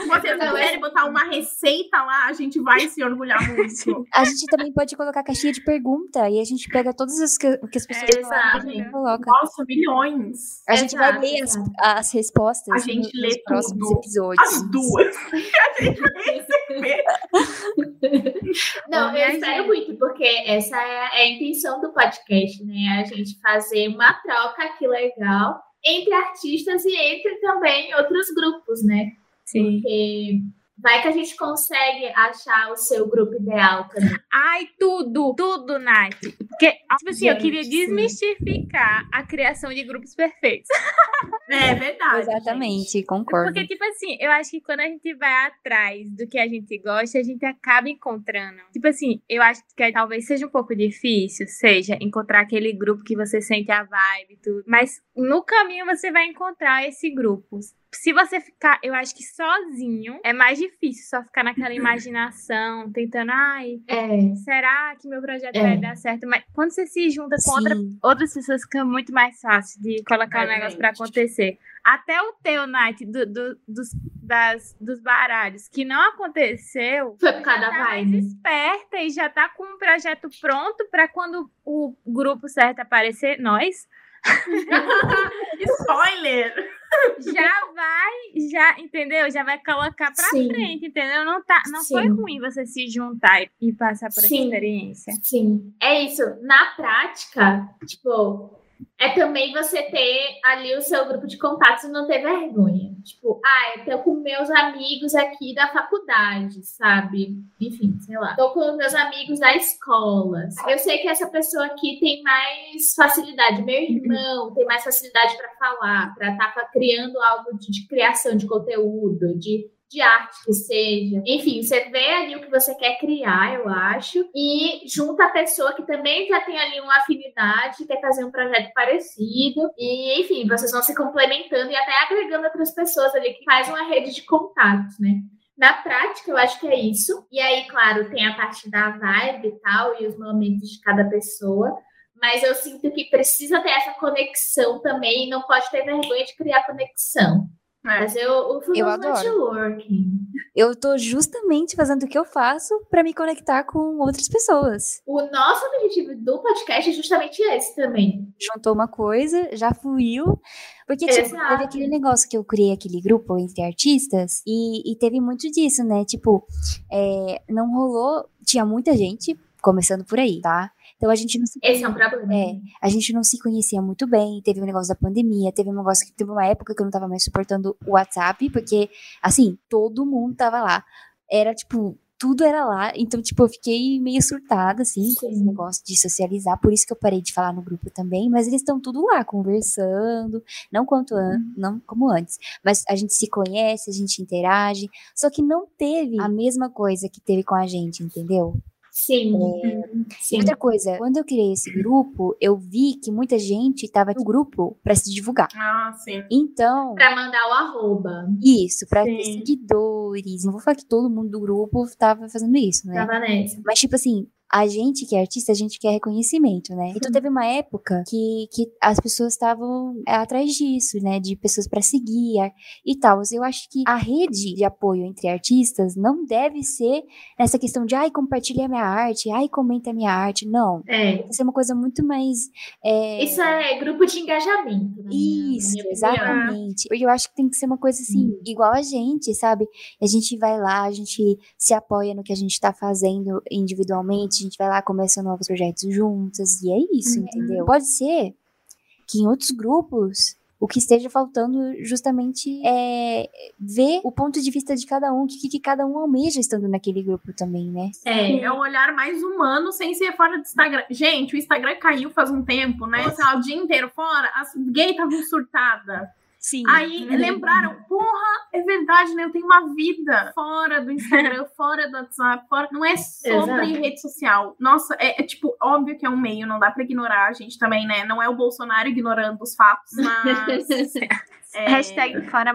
Speaker 3: Se vocês quiserem botar uma receita lá, a gente vai se orgulhar muito.
Speaker 2: A gente também pode colocar caixinha de pergunta e a gente pega todas as que, que as pessoas
Speaker 3: é, falaram e coloca. Nossa, milhões.
Speaker 2: A gente vai ler as, as respostas
Speaker 3: a gente
Speaker 2: nos,
Speaker 3: lê
Speaker 2: próximos tudo. episódios.
Speaker 3: As duas. a gente vai receber.
Speaker 1: Não, eu espero muito, porque essa é a intenção do podcast, né? A gente fazer uma troca que legal entre artistas e entre também outros grupos, né?
Speaker 4: Sim.
Speaker 1: Porque Vai que a gente consegue achar o seu grupo ideal também.
Speaker 4: Ai, tudo, tudo, Nath. Porque, tipo assim, gente, eu queria desmistificar a criação de grupos perfeitos.
Speaker 3: É verdade.
Speaker 2: Exatamente, gente. concordo.
Speaker 4: Porque, tipo assim, eu acho que quando a gente vai atrás do que a gente gosta, a gente acaba encontrando. Tipo assim, eu acho que talvez seja um pouco difícil, seja encontrar aquele grupo que você sente a vibe e tudo. Mas no caminho você vai encontrar esse grupo se você ficar, eu acho que sozinho é mais difícil só ficar naquela imaginação, tentando, ai,
Speaker 1: é.
Speaker 4: será que meu projeto é. vai dar certo? Mas quando você se junta com outra, outras pessoas, fica muito mais fácil de colocar o um negócio para acontecer. Até o teu, Night, do, do, dos, das, dos baralhos, que não aconteceu.
Speaker 1: Foi por causa da
Speaker 4: tá
Speaker 1: vibe.
Speaker 4: mais esperta e já tá com um projeto pronto para quando o grupo certo aparecer, nós.
Speaker 3: Spoiler!
Speaker 4: Já vai, já, entendeu? Já vai colocar pra Sim. frente, entendeu? Não, tá, não foi ruim você se juntar e passar por Sim. essa experiência.
Speaker 1: Sim, é isso. Na prática, tipo, é também você ter ali o seu grupo de contatos e não ter vergonha. Tipo, ah, eu tô com meus amigos aqui da faculdade, sabe? Enfim, sei lá. Tô com meus amigos da escola. Eu sei que essa pessoa aqui tem mais facilidade. Meu irmão tem mais facilidade para falar, para estar tá criando algo de, de criação de conteúdo, de de arte que seja. Enfim, você vê ali o que você quer criar, eu acho, e junta a pessoa que também já tem ali uma afinidade, quer fazer um projeto parecido, e enfim, vocês vão se complementando e até agregando outras pessoas ali que faz uma rede de contatos, né? Na prática, eu acho que é isso. E aí, claro, tem a parte da vibe e tal, e os momentos de cada pessoa. Mas eu sinto que precisa ter essa conexão também, e não pode ter vergonha de criar conexão. É. Mas eu, o eu adoro. networking.
Speaker 2: Eu tô justamente fazendo o que eu faço para me conectar com outras pessoas.
Speaker 1: O nosso objetivo do podcast é justamente esse também.
Speaker 2: Juntou uma coisa, já fluiu. Porque, tipo, teve aquele negócio que eu criei aquele grupo entre artistas e, e teve muito disso, né? Tipo, é, não rolou. Tinha muita gente, começando por aí, tá? Então a gente não se
Speaker 1: Esse é um problema.
Speaker 2: É, a gente não se conhecia muito bem, teve um negócio da pandemia, teve um negócio que teve uma época que eu não tava mais suportando o WhatsApp, porque assim, todo mundo tava lá. Era tipo, tudo era lá, então tipo, eu fiquei meio surtada assim, Sim. com esse negócio de socializar, por isso que eu parei de falar no grupo também, mas eles estão tudo lá conversando, não quanto an uhum. não como antes, mas a gente se conhece, a gente interage, só que não teve a mesma coisa que teve com a gente, entendeu?
Speaker 1: Sim.
Speaker 2: É, sim. Outra coisa, quando eu criei esse grupo, eu vi que muita gente estava no grupo para se divulgar.
Speaker 3: Ah, sim.
Speaker 2: Então.
Speaker 1: Para mandar o arroba.
Speaker 2: Isso, para ter seguidores. Não vou falar que todo mundo do grupo estava fazendo isso, né?
Speaker 1: Tava nessa.
Speaker 2: Mas, tipo assim, a gente que é artista, a gente quer reconhecimento, né? Então teve uma época que, que as pessoas estavam é, atrás disso, né? De pessoas para seguir e tal. Eu acho que a rede de apoio entre artistas não deve ser nessa questão de ai, compartilha minha arte, ai, comenta minha arte. Não.
Speaker 1: É.
Speaker 2: Deve ser uma coisa muito mais. É...
Speaker 1: Isso é grupo de engajamento. Né?
Speaker 2: Isso, exatamente. Porque eu acho que tem que ser uma coisa assim, hum. igual a gente, sabe? A gente vai lá, a gente se apoia no que a gente tá fazendo individualmente, gente vai lá, começa novos projetos juntas, e é isso, uhum. entendeu? Pode ser que em outros grupos o que esteja faltando justamente é ver o ponto de vista de cada um, o que, que cada um almeja estando naquele grupo também, né?
Speaker 3: É, é um olhar mais humano sem ser fora do Instagram. Gente, o Instagram caiu faz um tempo, né? Nossa. O dia inteiro fora, as gays estavam surtadas.
Speaker 2: Sim.
Speaker 3: Aí uhum. lembraram, porra, é verdade, né? Eu tenho uma vida fora do Instagram, fora do WhatsApp, fora. Não é sobre Exato. rede social. Nossa, é, é, tipo, óbvio que é um meio, não dá pra ignorar a gente também, né? Não é o Bolsonaro ignorando os fatos, mas.
Speaker 4: É... Hashtag fora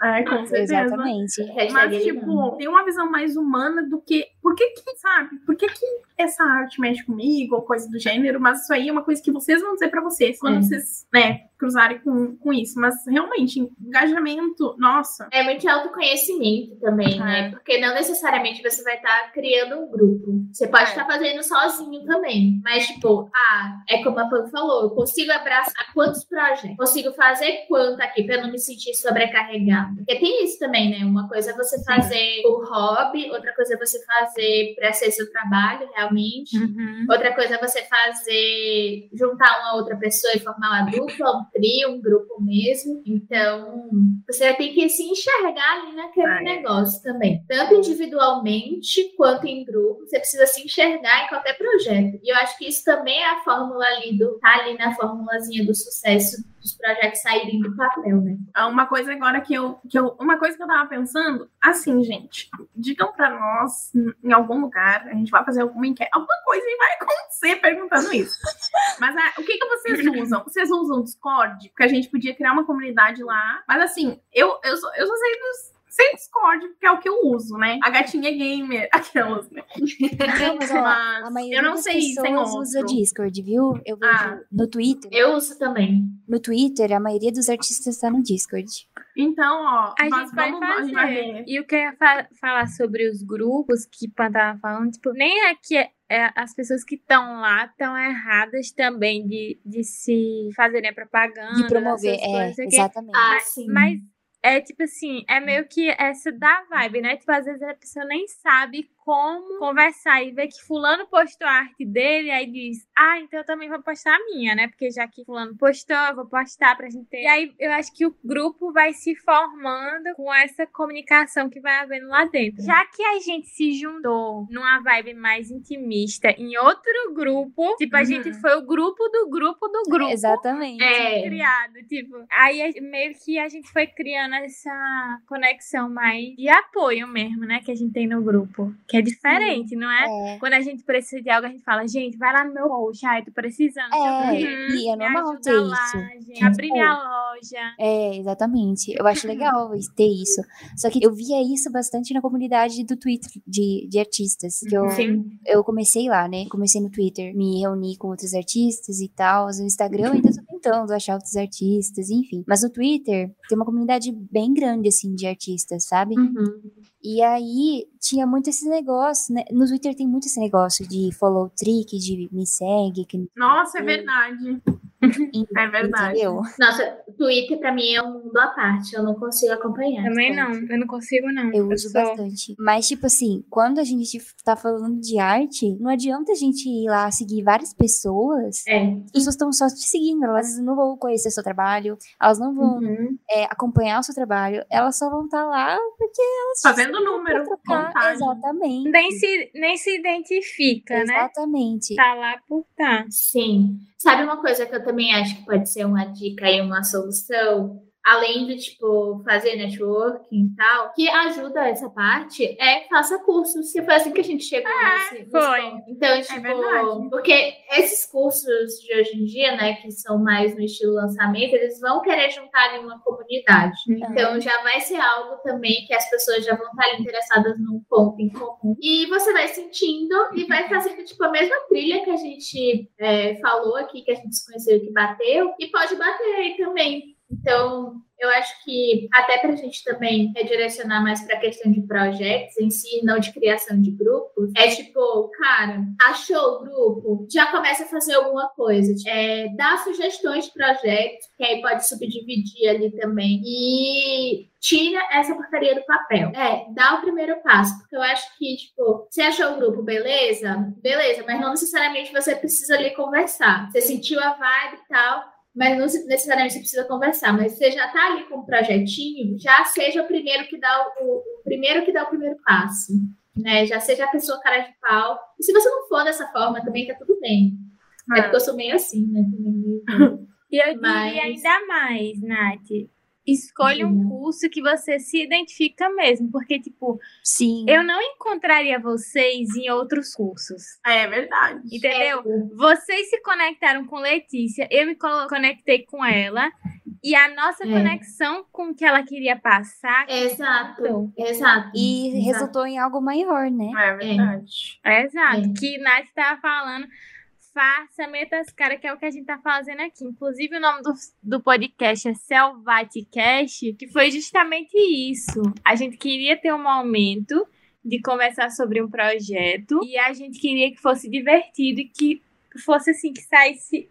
Speaker 3: É, com certeza.
Speaker 2: Exatamente.
Speaker 3: Mas, tipo, tem uma visão mais humana do que. Por que que, sabe? Por que que essa arte mexe comigo ou coisa do gênero? Mas isso aí é uma coisa que vocês vão dizer pra vocês quando é. vocês, né, cruzarem com, com isso. Mas, realmente, engajamento, nossa.
Speaker 1: É muito autoconhecimento também, né? é. né? Porque não necessariamente você vai estar tá criando um grupo. Você pode estar é. tá fazendo sozinho também. Mas, tipo, ah, é como a Pan falou, eu consigo abraçar quantos projetos? Consigo fazer quanto aqui? para não me sentir sobrecarregada. Porque tem isso também, né? Uma coisa é você fazer o hobby, outra coisa é você fazer para ser seu trabalho realmente. Uhum. Outra coisa é você fazer juntar uma outra pessoa e formar uma dupla, um trio, um grupo mesmo. Então, você tem que se enxergar ali naquele negócio também. Tanto individualmente quanto em grupo, você precisa se enxergar em qualquer projeto. E eu acho que isso também é a fórmula ali do tá ali na formulazinha do sucesso dos projetos saírem do papel, né?
Speaker 3: Ah, uma coisa agora que eu, que eu. Uma coisa que eu tava pensando, assim, gente, digam para nós em algum lugar, a gente vai fazer alguma enquete, alguma coisa vai acontecer perguntando isso. Mas ah, o que, que vocês usam? Vocês usam Discord? Porque a gente podia criar uma comunidade lá. Mas assim, eu, eu, eu só sei dos sem Discord, porque é o que eu uso, né? A gatinha gamer, aquelas, né?
Speaker 2: Não, mas, ó, mas eu não sei sem outro. usa Discord, viu? Eu vejo ah, no Twitter.
Speaker 1: Eu uso também.
Speaker 2: No Twitter, a maioria dos artistas está no Discord.
Speaker 3: Então, ó,
Speaker 4: a gente vai fazer. Vai e eu quero fa falar sobre os grupos que Pan tava falando, tipo, nem é que é, é, as pessoas que estão lá estão erradas também de, de se fazerem propaganda.
Speaker 2: De promover, é, exatamente.
Speaker 1: Ah, sim.
Speaker 4: Mas é tipo assim, é meio que essa da vibe, né? Tipo, às vezes a pessoa nem sabe como conversar e ver que fulano postou a arte dele, aí diz, ah, então eu também vou postar a minha, né? Porque já que fulano postou, eu vou postar pra gente ter. E aí eu acho que o grupo vai se formando com essa comunicação que vai havendo lá dentro. Já que a gente se juntou numa vibe mais intimista em outro grupo, tipo, a uhum. gente foi o grupo do grupo do grupo.
Speaker 2: Exatamente.
Speaker 4: É. Criado, tipo. Aí meio que a gente foi criando essa conexão mais de apoio mesmo, né? Que a gente tem no grupo. Que é diferente, não é? é? Quando a gente precisa de algo, a gente fala, gente, vai lá no meu post, ai, tô precisando.
Speaker 2: É, e é normal ter isso.
Speaker 4: gente, abrir minha loja.
Speaker 2: É, exatamente. Eu acho legal ter isso. Só que eu via isso bastante na comunidade do Twitter de, de artistas. Que eu, Sim. eu comecei lá, né? Comecei no Twitter, me reuni com outros artistas e tal. No Instagram ainda tô tentando achar outros artistas, enfim. Mas no Twitter tem uma comunidade bem grande, assim, de artistas, sabe?
Speaker 1: Uhum.
Speaker 2: E aí tinha muito esse negócio, né? No Twitter tem muito esse negócio de follow trick, de me segue. Que...
Speaker 3: Nossa, é verdade. É verdade. Entendeu?
Speaker 1: Nossa, Twitter pra mim é um mundo à parte, eu não consigo acompanhar.
Speaker 4: Também não, eu não consigo não.
Speaker 2: Eu, eu uso sou... bastante. Mas, tipo assim, quando a gente tá falando de arte, não adianta a gente ir lá seguir várias pessoas.
Speaker 1: É.
Speaker 2: As pessoas estão só te seguindo, elas não vão conhecer o seu trabalho, elas não vão
Speaker 1: uhum.
Speaker 2: é, acompanhar o seu trabalho, elas só vão estar tá lá porque elas...
Speaker 3: Fazendo número,
Speaker 2: Exatamente.
Speaker 4: Nem se, nem se identifica,
Speaker 2: Exatamente. né? Exatamente.
Speaker 4: Tá lá por tá.
Speaker 1: Sim. Sabe uma coisa que eu também acho que pode ser uma dica e uma solução? Além de, tipo, fazer networking e tal, que ajuda essa parte, é faça cursos. Que foi assim que a gente chegou
Speaker 4: é,
Speaker 1: nesse,
Speaker 4: foi.
Speaker 1: Ponto. Então,
Speaker 3: é
Speaker 1: tipo,
Speaker 3: verdade.
Speaker 1: porque esses cursos de hoje em dia, né, que são mais no estilo lançamento, eles vão querer juntar em uma comunidade. Então, já vai ser algo também que as pessoas já vão estar interessadas num ponto em comum. E você vai sentindo e vai fazendo, tipo, a mesma trilha que a gente é, falou aqui, que a gente se conheceu, que bateu, e pode bater aí também. Então, eu acho que até para a gente também redirecionar mais para a questão de projetos em si, não de criação de grupos, é tipo, cara, achou o grupo, já começa a fazer alguma coisa. É, dá sugestões de projetos, que aí pode subdividir ali também. E tira essa porcaria do papel. É, dá o primeiro passo. Porque eu acho que, tipo, você achou o grupo, beleza? Beleza, mas não necessariamente você precisa ali conversar. Você sentiu a vibe e tal mas não necessariamente você precisa conversar, mas você já está ali com um projetinho, já seja o primeiro que dá o, o, primeiro que dá o primeiro passo, né? Já seja a pessoa cara de pau. E se você não for dessa forma, também tá tudo bem. É, é porque eu sou meio assim, né?
Speaker 4: E eu mas... diria ainda mais, Nath. Escolha um curso que você se identifica mesmo, porque, tipo,
Speaker 2: Sim.
Speaker 4: eu não encontraria vocês em outros cursos.
Speaker 3: É verdade.
Speaker 4: Entendeu? É. Vocês se conectaram com Letícia, eu me conectei com ela, e a nossa é. conexão com o que ela queria passar.
Speaker 1: Exato, exato.
Speaker 2: E
Speaker 1: exato.
Speaker 2: resultou em algo maior, né?
Speaker 3: É verdade.
Speaker 4: É. Exato. É. Que Nath estava falando faça, meta as caras, que é o que a gente tá fazendo aqui. Inclusive, o nome do, do podcast é Selvaticast, que foi justamente isso. A gente queria ter um momento de conversar sobre um projeto e a gente queria que fosse divertido e que fosse assim, que saísse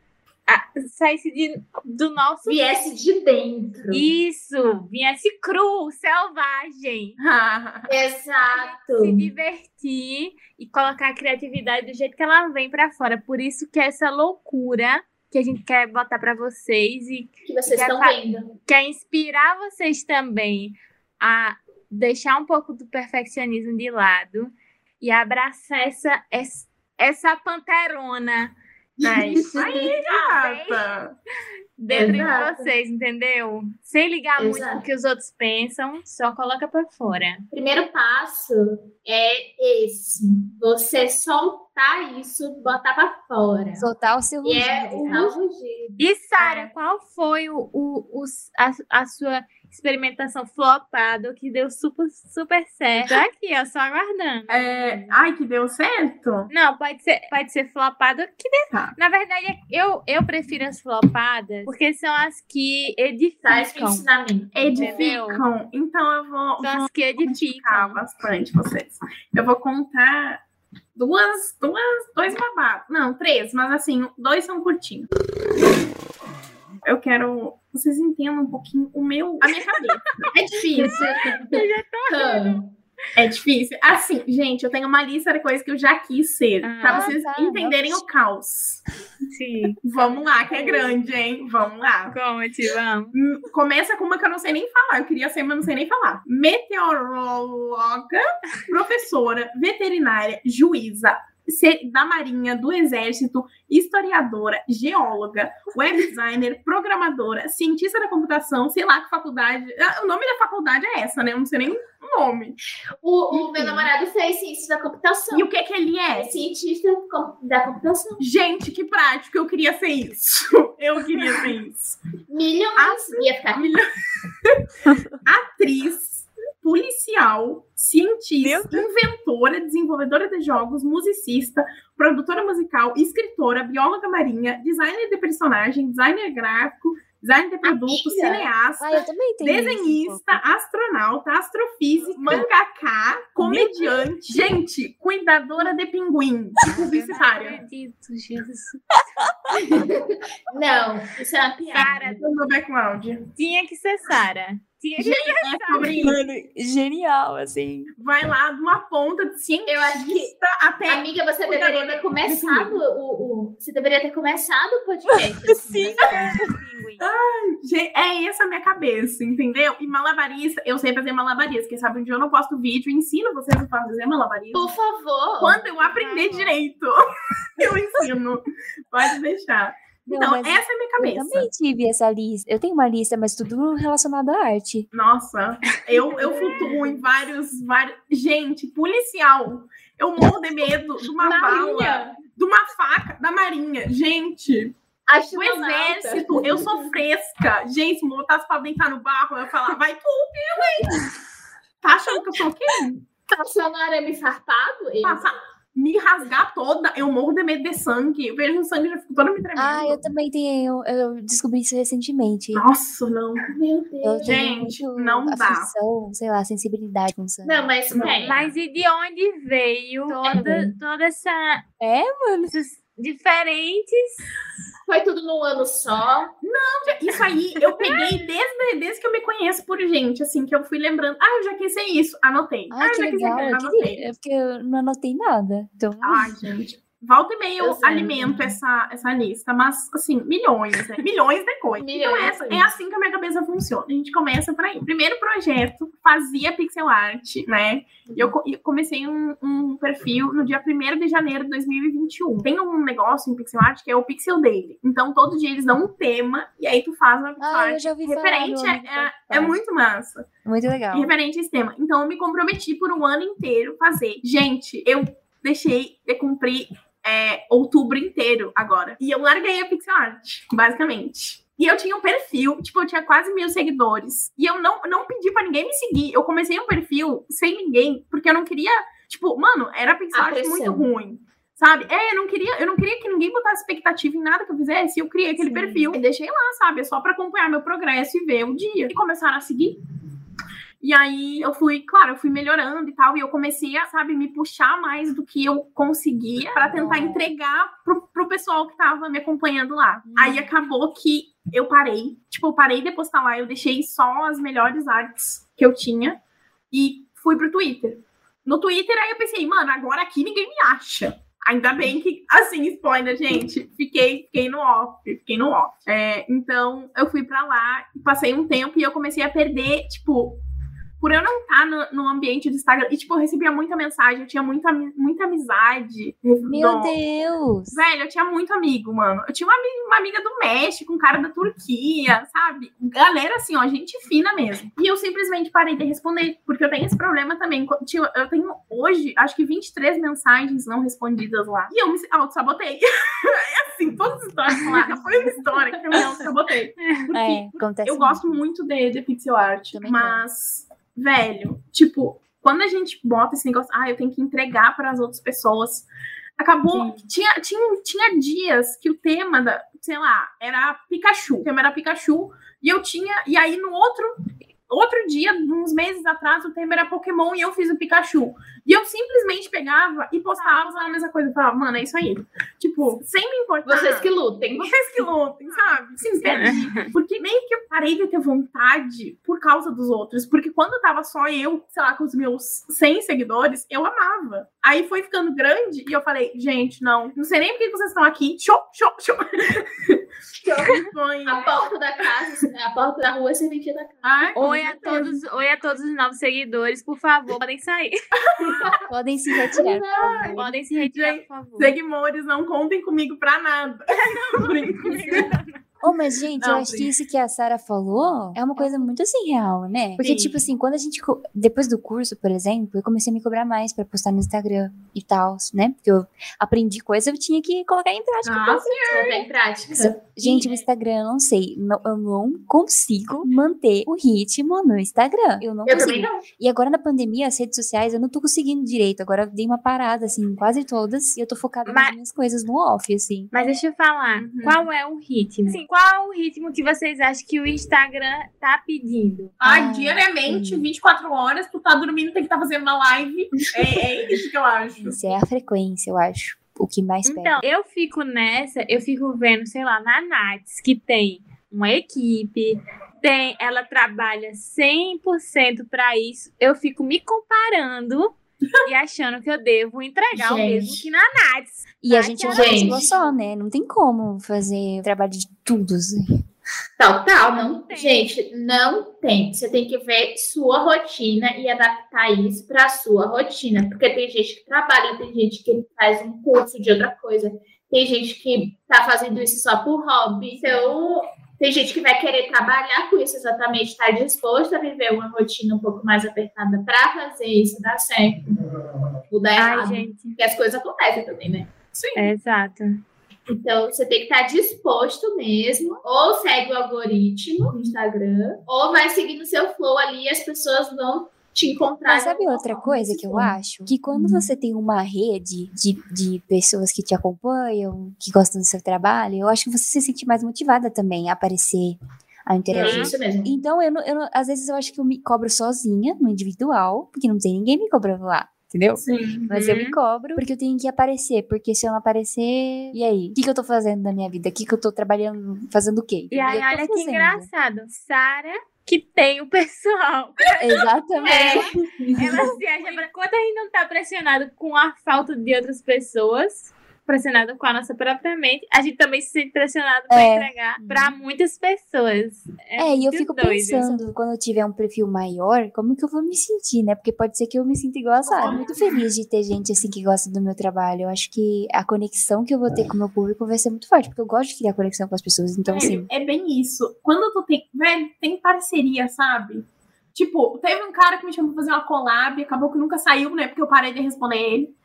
Speaker 4: saísse de, do nosso.
Speaker 1: Viesse de dentro.
Speaker 4: Isso, viesse cru, selvagem.
Speaker 1: Exato.
Speaker 4: Se divertir e colocar a criatividade do jeito que ela vem para fora. Por isso que é essa loucura que a gente quer botar para vocês e
Speaker 1: que vocês estão vendo.
Speaker 4: Quer inspirar vocês também a deixar um pouco do perfeccionismo de lado e abraçar essa, essa, essa panterona
Speaker 3: é isso aí, gata.
Speaker 4: Dentro Exato. de vocês, entendeu? Sem ligar Exato. muito o que os outros pensam, só coloca para fora.
Speaker 1: Primeiro passo é esse: você soltar isso, botar para fora.
Speaker 2: Soltar o seu
Speaker 1: rugido. E é o rugido.
Speaker 4: E Sara, é. qual foi o, o, o a, a sua experimentação flopada que deu super, super certo. Tá aqui, ó, só aguardando.
Speaker 3: É... Ai, que deu certo?
Speaker 4: Não, pode ser, pode ser flopado que deu. Tá. Na verdade, eu, eu prefiro as flopadas porque são as que edificam.
Speaker 3: Edificam. Então eu vou.
Speaker 4: São
Speaker 3: vou
Speaker 4: as que edificam.
Speaker 3: bastante vocês. Eu vou contar duas, duas, dois babados. Não, três, mas assim, dois são curtinhos eu quero vocês entendam um pouquinho o meu, a minha cabeça. é difícil.
Speaker 4: eu já tô
Speaker 3: É difícil. Assim, gente, eu tenho uma lista de coisas que eu já quis ser, ah, pra vocês tá, entenderem o caos.
Speaker 4: Sim.
Speaker 3: Vamos lá, que é grande, hein? Vamos lá.
Speaker 4: Conte, vamos.
Speaker 3: Hum, começa com uma que eu não sei nem falar. Eu queria ser, mas não sei nem falar. Meteoróloga, professora, veterinária, juíza, da Marinha, do Exército, historiadora, geóloga, web designer, programadora, cientista da computação, sei lá que faculdade. Ah, o nome da faculdade é essa, né? Eu não sei nem o nome.
Speaker 1: O, o meu namorado fez ciência da computação.
Speaker 3: E o que que ele é?
Speaker 1: Cientista da computação.
Speaker 3: Gente, que prático. Eu queria ser isso. Eu queria ser isso.
Speaker 1: Milhões. Ia ficar.
Speaker 3: Milhões. Atriz policial, cientista, inventora, desenvolvedora de jogos, musicista, produtora musical, escritora, bióloga marinha, designer de personagem, designer gráfico, designer de produto, Amiga. cineasta,
Speaker 2: ah,
Speaker 3: desenhista,
Speaker 2: isso,
Speaker 3: astronauta, astrofísica, mangaká, comediante, gente, cuidadora de pinguim, publicitária.
Speaker 4: Não acredito, Jesus.
Speaker 1: Não, isso é uma piada.
Speaker 4: Cara,
Speaker 3: do meu background.
Speaker 4: Tinha que ser Sara.
Speaker 3: Gente, é sobre
Speaker 2: Mano, genial, assim.
Speaker 3: Vai lá de uma ponta de cientista
Speaker 1: Eu acho que,
Speaker 3: até.
Speaker 1: Amiga, você deveria ter começado o, o, Você deveria ter começado o podcast.
Speaker 2: Sim.
Speaker 3: Ai, gente, é essa a minha cabeça, entendeu? E malabarista, eu sei fazer malabarista, porque sabe, um dia eu não posto vídeo, ensino vocês a fazer malabarista.
Speaker 1: Por favor.
Speaker 3: Quando eu aprender direito, eu ensino. Pode deixar. Não, então, essa é a minha cabeça.
Speaker 2: Eu também tive essa lista. Eu tenho uma lista, mas tudo relacionado à arte.
Speaker 3: Nossa, eu, eu flutuo em vários, vários. Gente, policial. Eu morro de medo de uma bala, de uma faca da marinha. Gente.
Speaker 1: Acho
Speaker 3: o exército, eu sou fresca. Gente, se me botasse pra deitar no barro, eu ia falar, vai tu, eu, hein? Tá achando que eu sou o quê?
Speaker 1: Passando arame farpado?
Speaker 3: Passar me rasgar toda, eu morro de medo de sangue. Eu vejo o sangue já fico toda me tremendo.
Speaker 2: Ah, eu também tenho. Eu descobri isso recentemente.
Speaker 3: Nossa, não.
Speaker 1: Meu Deus.
Speaker 3: Gente, não dá.
Speaker 2: sei lá, sensibilidade com sangue.
Speaker 1: Não, mas não.
Speaker 4: Mas e de onde veio toda, é. toda essa.
Speaker 2: É, mano.
Speaker 4: Essas diferentes
Speaker 1: foi tudo num ano só?
Speaker 3: Não, isso aí eu peguei desde, desde que eu me conheço por gente, assim, que eu fui lembrando. Ah, eu já quis ser isso. Anotei.
Speaker 2: Ah, ah
Speaker 3: que
Speaker 2: já legal. Quis ser, anotei. É porque eu não anotei nada. Então...
Speaker 3: Ai, gente. Volta e meia eu, alimento essa, essa lista, mas assim, milhões, né? Milhões de coisas. Então, milhões então, essa, é assim que a minha cabeça funciona. A gente começa por aí. Primeiro projeto, fazia pixel art, né? E eu, eu comecei um, um, perfil no dia 1 de janeiro de 2021. Tem um negócio em pixel art que é o Pixel Daily. Então, todo dia eles dão um tema e aí tu faz uma
Speaker 2: pixel ah, art.
Speaker 3: Referente falar é, é, é, muito massa.
Speaker 2: Muito legal.
Speaker 3: Referente a esse tema. Então, eu me comprometi por um ano inteiro fazer. Gente, eu deixei de cumprir é, outubro inteiro agora. E eu larguei a pixel art, basicamente. E eu tinha um perfil, tipo, eu tinha quase mil seguidores. E eu não, não pedi para ninguém me seguir. Eu comecei um perfil sem ninguém, porque eu não queria. Tipo, mano, era pixel art muito ruim. Sabe? É, eu não queria, eu não queria que ninguém botasse expectativa em nada que eu fizesse. Eu criei aquele Sim. perfil e deixei lá, sabe? Só para acompanhar meu progresso e ver o dia. E começaram a seguir. E aí eu fui, claro, eu fui melhorando e tal, e eu comecei a, sabe, me puxar mais do que eu conseguia para tentar entregar pro, pro pessoal que tava me acompanhando lá. Uhum. Aí acabou que eu parei, tipo, eu parei de postar lá, eu deixei só as melhores artes que eu tinha e fui pro Twitter. No Twitter, aí eu pensei, mano, agora aqui ninguém me acha. Ainda bem que, assim, spoiler, gente, fiquei, fiquei no off, fiquei no off. É, então, eu fui para lá, passei um tempo e eu comecei a perder, tipo, por eu não estar tá no, no, ambiente do Instagram. E, tipo, eu recebia muita mensagem, eu tinha muita, muita amizade.
Speaker 2: Meu Deus!
Speaker 3: Velho, eu tinha muito amigo, mano. Eu tinha uma, uma amiga do México, um cara da Turquia, sabe? Galera, assim, ó, gente fina mesmo. E eu simplesmente parei de responder, porque eu tenho esse problema também. Eu tenho hoje, acho que 23 mensagens não respondidas lá. E eu me auto-sabotei. é assim, todas as histórias lá. Foi uma história que eu me auto-sabotei. Porque é, eu gosto muito de, de pixel art, também mas velho, tipo, quando a gente bota esse negócio, ah, eu tenho que entregar para as outras pessoas. Acabou. Tinha, tinha, tinha dias que o tema da, sei lá, era Pikachu. O tema era Pikachu. E eu tinha. E aí no outro Outro dia, uns meses atrás, o tema era Pokémon e eu fiz o Pikachu. E eu simplesmente pegava e postava a mesma coisa. Eu falava, mano, é isso aí. Tipo, sem me importar.
Speaker 1: Vocês que lutem.
Speaker 3: Vocês que lutem, sabe? Sim, perdi. Porque meio que eu parei de ter vontade por causa dos outros. Porque quando tava só eu, sei lá, com os meus 100 seguidores, eu amava. Aí foi ficando grande e eu falei, gente, não, não sei nem por que vocês estão aqui. Show, show, show.
Speaker 1: A porta da casa, a porta da rua é serventia da casa. Ai,
Speaker 4: oi, a todos, oi a todos os novos seguidores, por favor, podem sair.
Speaker 2: podem se retirar.
Speaker 4: Não, podem se retirar, por favor.
Speaker 3: Seguimores, não contem comigo pra nada. Não,
Speaker 2: Oh, mas, gente, não, eu acho que isso que a Sara falou é uma coisa muito assim real, né? Porque, sim. tipo assim, quando a gente. Depois do curso, por exemplo, eu comecei a me cobrar mais pra postar no Instagram e tal, né? Porque eu aprendi coisa, eu tinha que colocar em prática.
Speaker 1: Ah, colocar em prática.
Speaker 2: Gente, o Instagram, eu não sei. Não, eu não consigo manter o ritmo no Instagram. Eu não eu consigo. Não. E agora na pandemia, as redes sociais, eu não tô conseguindo direito. Agora eu dei uma parada, assim, quase todas. E eu tô focada mas, nas minhas coisas no off, assim.
Speaker 4: Mas deixa eu falar, uhum. qual é o ritmo? Sim, qual o ritmo que vocês acham que o Instagram tá pedindo?
Speaker 3: Ai, ah, diariamente, sim. 24 horas, tu tá dormindo, tem que estar tá fazendo uma live. É, é isso que eu acho.
Speaker 2: Isso é a frequência, eu acho. O que mais
Speaker 4: pega. Então, eu fico nessa, eu fico vendo, sei lá, na Nats, que tem uma equipe, tem, ela trabalha 100% para isso. Eu fico me comparando e achando que eu devo entregar gente. o mesmo que na Nats.
Speaker 2: E a gente é uma pessoa só, né? Não tem como fazer trabalho de tudo, assim.
Speaker 1: Total, não, não tem. Gente, não tem. Você tem que ver sua rotina e adaptar isso para sua rotina. Porque tem gente que trabalha, tem gente que faz um curso de outra coisa, tem gente que tá fazendo isso só por hobby. Então, tem gente que vai querer trabalhar com isso exatamente, estar tá disposto a viver uma rotina um pouco mais apertada para fazer isso dar certo. Ou dar Ai, errado. Gente. Porque as coisas acontecem também, né?
Speaker 4: Sim. É, exato.
Speaker 1: Então, você tem que estar tá disposto mesmo. Ou segue o algoritmo no Instagram, ou vai seguindo o seu flow ali e as pessoas vão te encontrar.
Speaker 2: Mas sabe outra coisa que eu acho? Que quando uhum. você tem uma rede de, de pessoas que te acompanham, que gostam do seu trabalho, eu acho que você se sente mais motivada também a aparecer a interagir. É
Speaker 1: isso mesmo.
Speaker 2: Então, eu, eu, às vezes eu acho que eu me cobro sozinha, no individual, porque não tem ninguém me cobrando lá. Entendeu?
Speaker 3: Sim.
Speaker 2: Mas eu me uhum. cobro porque eu tenho que aparecer. Porque se eu não aparecer, e aí? O que, que eu tô fazendo na minha vida? O que, que eu tô trabalhando, fazendo o quê?
Speaker 4: E aí, olha que engraçado. Sara que tem o pessoal.
Speaker 2: Exatamente.
Speaker 4: É, ela se acha. Quando a gente não tá pressionado com a falta de outras pessoas, pressionado com a nossa própria mente, a gente também se sente pressionado para é. entregar para muitas pessoas.
Speaker 2: É, é e eu fico doido. pensando, quando eu tiver um perfil maior, como que eu vou me sentir, né? Porque pode ser que eu me sinta igual a Sara. Muito feliz de ter gente assim que gosta do meu trabalho. Eu acho que a conexão que eu vou ter com o meu público vai ser muito forte, porque eu gosto de criar conexão com as pessoas. Então,
Speaker 3: é,
Speaker 2: assim.
Speaker 3: É bem isso. Quando tu tem. Velho, tem parceria, sabe? Tipo, teve um cara que me chamou pra fazer uma collab, acabou que nunca saiu, né? Porque eu parei de responder ele.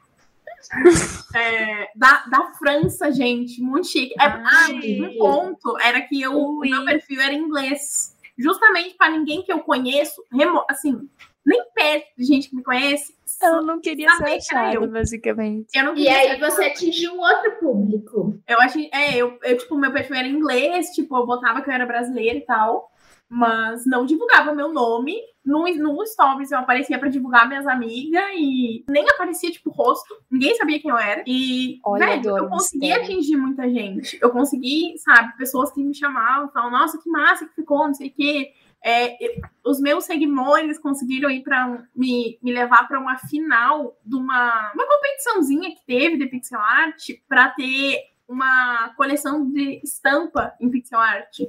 Speaker 3: É, da, da França, gente, muito chique. É, ah, um ponto era que eu, o meu perfil era em inglês. Justamente para ninguém que eu conheço, remo, assim, nem perto de gente que me conhece.
Speaker 2: Eu não queria ser achada, basicamente.
Speaker 1: e aí você atingiu um outro público.
Speaker 3: Eu achei, é, eu, eu, tipo, meu perfil era em inglês, tipo, eu botava que eu era brasileira e tal mas não divulgava meu nome. No, no Stories eu aparecia para divulgar minhas amigas e nem aparecia, tipo, rosto. Ninguém sabia quem eu era. E, Olha, velho, eu consegui atingir muita gente. Eu consegui, sabe, pessoas que me chamavam, falam, nossa, que massa que ficou, não sei o quê. É, os meus seguidores conseguiram ir para me, me levar para uma final de uma, uma competiçãozinha que teve de pixel art para ter uma coleção de estampa em pixel art.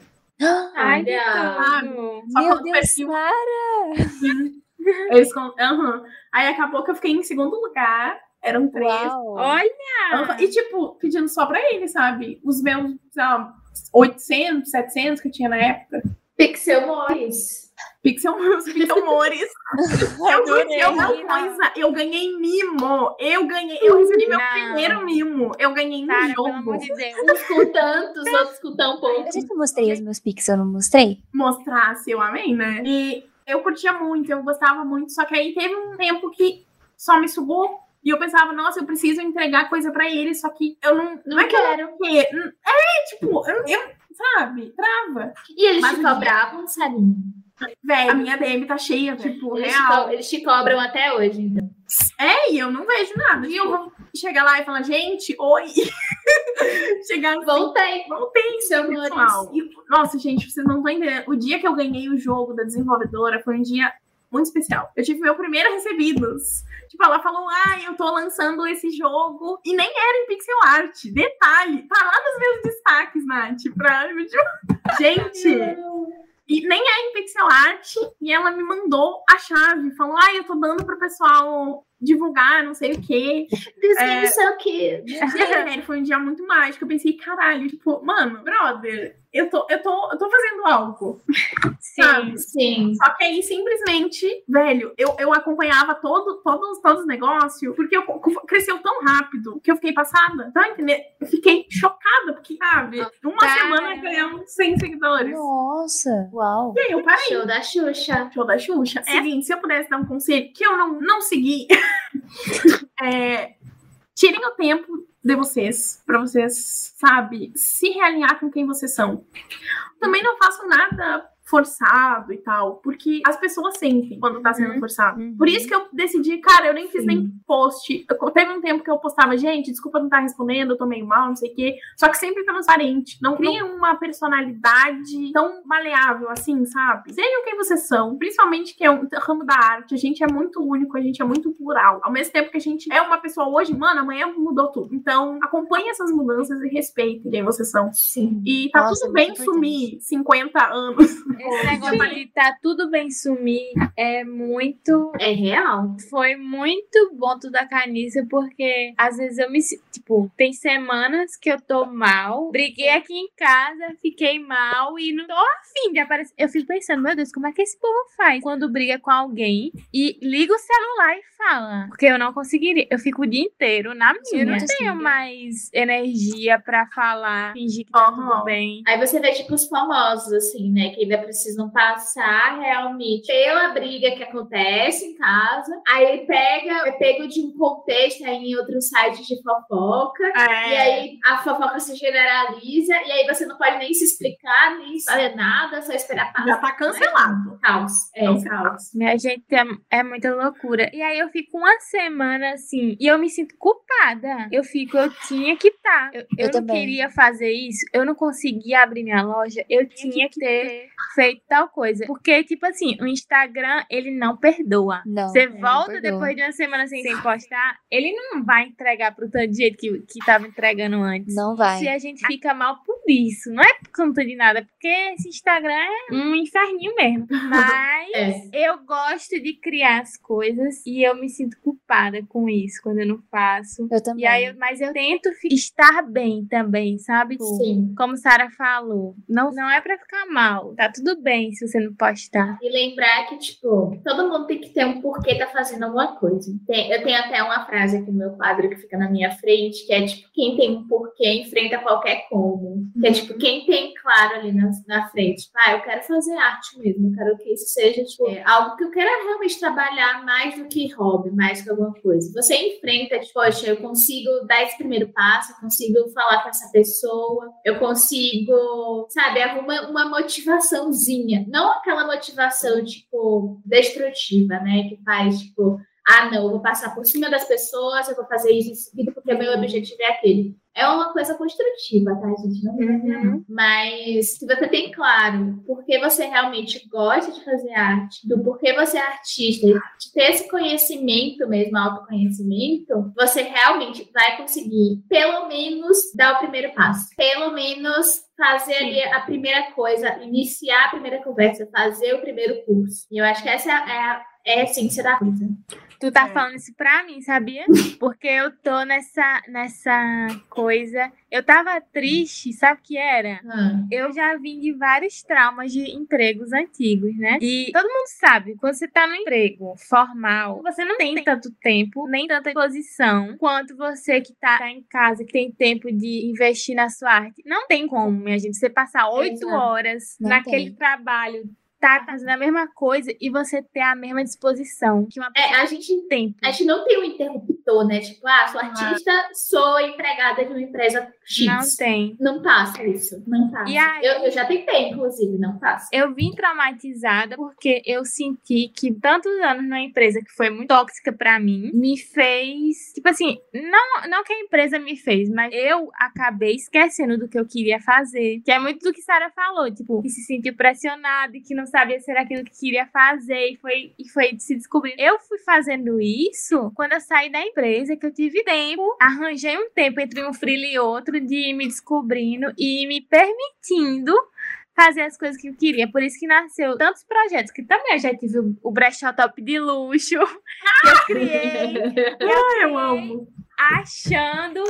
Speaker 2: Ai, Meu Deus, perfil...
Speaker 3: Eles, uhum. Aí acabou que eu fiquei em segundo lugar. Eram três.
Speaker 4: Uau. Olha!
Speaker 3: Uhum. E, tipo, pedindo só pra ele, sabe? Os meus, sei lá, 800, 700 que eu tinha na época.
Speaker 1: Pixel Mores.
Speaker 3: Pixel, Pixel Mores. eu ganhei uma coisa. Eu ganhei mimo. Eu ganhei. Eu recebi meu primeiro mimo. Eu ganhei no jogo. Pelo amor de
Speaker 1: Deus. Uns com tantos, outros com tão pouco.
Speaker 2: Eu já mostrei os meus Pixel, não mostrei?
Speaker 3: Mostrasse, eu amei, né? E eu curtia muito, eu gostava muito. Só que aí teve um tempo que só me sugou. E eu pensava, nossa, eu preciso entregar coisa pra ele, só que eu não. Não, não é quero. Que, é, tipo, eu, eu sabe? Trava.
Speaker 1: E eles Mas te cobravam, Sarinha?
Speaker 3: Velho, a minha DM tá cheia, tipo,
Speaker 1: eles
Speaker 3: real.
Speaker 1: Te eles te cobram até hoje, então.
Speaker 3: É, e eu não vejo nada. E eu vou chegar lá e falar, gente, oi. chegar assim,
Speaker 1: Voltei.
Speaker 3: Voltei, seu pessoal. E, nossa, gente, vocês não estão entendendo. O dia que eu ganhei o jogo da desenvolvedora foi um dia muito especial. Eu tive meu primeiro recebidos. Tipo, ela falou, ah, eu tô lançando esse jogo. E nem era em pixel art. Detalhe, tá lá nos meus destaques, Nath, pra... Gente... E nem é em pixel art. E ela me mandou a chave. Falou: Ah, eu tô dando pro pessoal divulgar, não sei o quê.
Speaker 1: é, não sei o quê.
Speaker 3: foi um dia muito mágico. Eu pensei, caralho, tipo, mano, brother, eu tô, eu tô, eu tô fazendo algo.
Speaker 1: Sim, sabe? sim.
Speaker 3: Só que aí, simplesmente, velho, eu, eu acompanhava todo, todos, todos os negócios, porque eu, cresceu tão rápido que eu fiquei passada. Tá entendendo? Eu fiquei chocada, porque, sabe, uma Cara. semana ganhamos 100 seguidores.
Speaker 2: Nossa, uau.
Speaker 3: E aí eu parei.
Speaker 1: Show da Xuxa.
Speaker 3: Show da Xuxa. É seguinte, se eu pudesse dar um conselho que eu não, não segui, é, tirem o tempo de vocês, para vocês, sabe, se realinhar com quem vocês são. Também não façam nada forçado e tal, porque as pessoas sentem quando tá sendo uhum. forçado. Uhum. Por isso que eu decidi, cara, eu nem fiz Sim. nem post. Eu, teve um tempo que eu postava, gente, desculpa não estar tá respondendo, eu tô meio mal, não sei o quê. Só que sempre transparente. Não cria uma personalidade tão maleável assim, sabe? Sejam quem vocês são, principalmente que é um ramo da arte. A gente é muito único, a gente é muito plural. Ao mesmo tempo que a gente é uma pessoa hoje, mano, amanhã mudou tudo. Então, acompanhe essas mudanças e respeitem quem vocês são.
Speaker 2: Sim.
Speaker 3: E tá Nossa, tudo bem sumir 50 anos.
Speaker 4: Esse negócio de tá tudo bem sumir é muito.
Speaker 1: É real.
Speaker 4: Foi muito bom tudo da Canissa, porque às vezes eu me. Tipo, tem semanas que eu tô mal, briguei aqui em casa, fiquei mal e não tô afim de aparecer. Eu fico pensando, meu Deus, como é que esse povo faz quando briga com alguém e liga o celular e fala? Porque eu não conseguiria. Eu fico o dia inteiro na minha. Eu não tenho mais energia pra falar, fingir que tá
Speaker 3: Uhum.
Speaker 4: tudo bem.
Speaker 1: Aí você vê, tipo, os famosos, assim, né? Que ainda precisam passar realmente pela briga que acontece em casa. Aí pega, é pego de um contexto aí em outro site de fofoca.
Speaker 3: É.
Speaker 1: E aí a fofoca se generaliza. E aí você não pode nem se explicar, nem fazer nada, só esperar passar.
Speaker 3: Já tá cancelado.
Speaker 1: Caos. É,
Speaker 3: Não.
Speaker 1: caos.
Speaker 4: Minha gente, é, é muita loucura. E aí eu fico uma semana assim, e eu me sinto culpada. Eu fico, eu tinha que estar. Eu, eu, não
Speaker 2: também.
Speaker 4: queria fazer isso, eu não conseguia abrir minha loja, eu tinha que ter feito tal coisa. Porque, tipo assim, o Instagram, ele não perdoa.
Speaker 2: Não.
Speaker 4: Você volta depois de uma semana sem, sem postar, ele não vai entregar pro tanto de jeito que, que tava entregando antes.
Speaker 2: Não vai.
Speaker 4: Se a gente fica mal por isso, não é por conta de nada, porque esse Instagram é um inferninho mesmo. Mas
Speaker 1: É.
Speaker 4: eu gosto de criar as coisas e eu me sinto culpada com isso quando eu não faço.
Speaker 2: Eu também.
Speaker 4: E aí, eu- mas eu tento estar bem também, sabe?
Speaker 1: Sim.
Speaker 4: Como Sara falou, não, não é pra ficar mal. Tá tudo bem se você não postar.
Speaker 1: E lembrar que, tipo, todo mundo tem que ter um porquê tá fazendo alguma coisa. Tem- eu tenho até uma frase aqui no meu quadro que fica na minha frente, que é tipo, quem tem um porquê enfrenta qualquer como. Que é tipo, quem tem claro ali na, na frente, tipo, ah, eu quero fazer arte mesmo, eu quero que isso seja, tipo, é, algo que eu quero realmente trabalhar mais do que hobby, mais que alguma coisa. Você enfrenta, tipo, poxa, eu consigo dar esse primeiro passo, eu consigo falar com essa pessoa, eu consigo, sabe, arruma uma motivaçãozinha. Não aquela motivação, tipo, destrutiva, né? Que faz, tipo, ah, não, eu vou passar por cima das pessoas, eu vou fazer isso em seguida porque meu objetivo é aquele. É uma coisa construtiva, tá, gente? Não uhum. Mas se você tem claro porque você realmente gosta de fazer arte, do porquê você é artista, de ter esse conhecimento mesmo, autoconhecimento, você realmente vai conseguir, pelo menos, dar o primeiro passo. Pelo menos fazer ali a primeira coisa, iniciar a primeira conversa, fazer o primeiro curso. E eu acho que essa é a, é a essência da coisa.
Speaker 4: Tu tá é. falando isso pra mim, sabia? Porque eu tô nessa, nessa coisa. Eu tava triste, sabe o que era?
Speaker 1: Hum.
Speaker 4: Eu já vim de vários traumas de empregos antigos, né? E todo mundo sabe, quando você tá no emprego formal, você não tem tanto tempo, nem tanta exposição, quanto você que tá, tá em casa, que tem tempo de investir na sua arte. Não tem como, minha gente, você passar oito horas
Speaker 2: Não
Speaker 4: naquele
Speaker 2: tem.
Speaker 4: trabalho tá fazendo a mesma coisa e você ter a mesma disposição que uma
Speaker 1: É,
Speaker 4: pessoa
Speaker 1: a gente,
Speaker 4: tem.
Speaker 1: a gente não tem um interruptor, né? Tipo, ah, sou artista, sou empregada de uma empresa X.
Speaker 4: Não tem.
Speaker 1: Não passa isso. Não passa.
Speaker 4: E aí-
Speaker 1: eu, eu já tentei, inclusive, não passa.
Speaker 4: Eu vim traumatizada porque eu senti que tantos anos numa empresa que foi muito tóxica pra mim me fez, tipo assim, não, não que a empresa me fez, mas eu acabei esquecendo do que eu queria fazer. Que é muito do que Sara falou, tipo, que se sentiu pressionada e que não sabia se era aquilo que queria fazer e foi e foi se descobrir. Eu fui fazendo isso quando eu saí da empresa que eu tive tempo, arranjei um tempo entre um freela e outro de me descobrindo e me permitindo fazer as coisas que eu queria. Por isso que nasceu tantos projetos, que também eu já tive o, o brechó top de luxo, que eu criei,
Speaker 3: Ai, eu amo.
Speaker 4: achando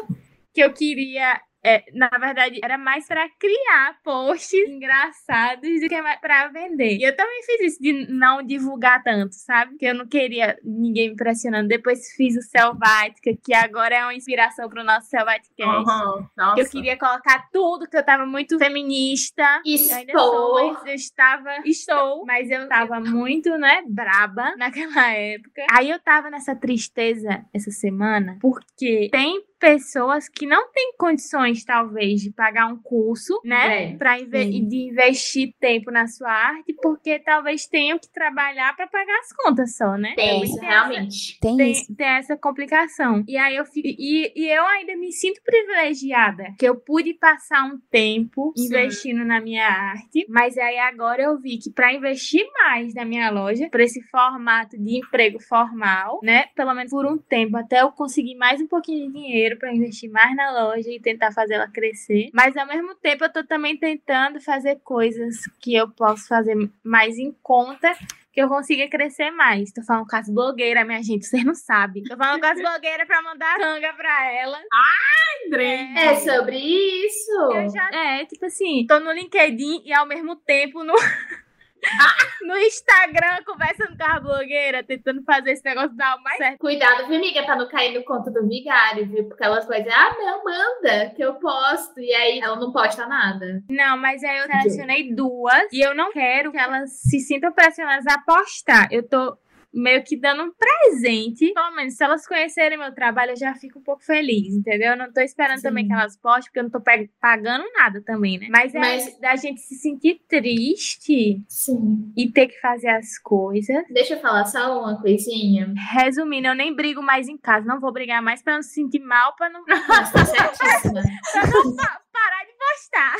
Speaker 4: que eu queria. É, na verdade, era mais pra criar posts engraçados do que pra vender. E eu também fiz isso de não divulgar tanto, sabe? Porque eu não queria ninguém me pressionando. Depois fiz o Selvática, que agora é uma inspiração pro nosso Selvaticast.
Speaker 3: Uhum. Nossa.
Speaker 4: Eu queria colocar tudo, que eu tava muito feminista. Eu ainda sou,
Speaker 1: Estou.
Speaker 4: mas eu estava. Estou, mas eu tava muito, né, braba naquela época. Aí eu tava nessa tristeza essa semana, porque tem pessoas que não têm condições, talvez, de pagar um curso, né?
Speaker 1: É,
Speaker 4: Pra inve de investir tempo na sua arte, porque talvez tenham que trabalhar pra pagar as contas só, né?
Speaker 1: Tem isso,
Speaker 4: tem essa-
Speaker 1: realmente.
Speaker 2: Tem,
Speaker 4: tem,
Speaker 2: isso.
Speaker 4: tem essa complicação. E aí eu fico. E, e eu ainda me sinto privilegiada. Que eu pude passar um tempo
Speaker 1: Sim.
Speaker 4: investindo na minha arte. Mas aí agora eu vi que para investir mais na minha loja, para esse formato de emprego formal, né? Pelo menos por um tempo, até eu conseguir mais um pouquinho de dinheiro, dinheiro para investir mais na loja e tentar fazer ela crescer. Mas ao mesmo tempo eu tô também tentando fazer coisas que eu posso fazer mais em conta que eu consiga crescer mais. Tô falando com as blogueiras, minha gente, vocês não sabem. Tô falando com as blogueiras pra mandar canga pra elas.
Speaker 3: Ai, André!
Speaker 1: É sobre isso.
Speaker 4: Eu já, é, tipo assim, tô no LinkedIn e ao mesmo tempo no. no Instagram, conversando com a blogueira, tentando fazer esse negócio dar o mais certo.
Speaker 1: Cuidado, viu, amiga, pra não cair no conto do vigário, viu? Porque elas vão dizer, ah, não, manda, que eu posto. E aí ela não posta nada.
Speaker 4: Não, mas aí eu selecionei duas e eu não quero que elas se sintam pressionadas a postar. Eu tô meio que dando um presente. Pelo menos, se elas conhecerem meu trabalho, eu já fico um pouco feliz, entendeu? Eu não tô esperando
Speaker 1: Sim.
Speaker 4: também que elas postem, porque eu não tô pagando nada também, né? Mas é
Speaker 1: Mas-
Speaker 4: da gente se sentir triste
Speaker 1: Sim.
Speaker 4: e ter que fazer as coisas.
Speaker 1: Deixa eu falar só uma coisinha.
Speaker 4: Resumindo, eu nem brigo mais em casa. Não vou brigar mais pra não se sentir mal, pra não,
Speaker 1: Mas tá certíssima.
Speaker 4: pra não pa- parar de postar.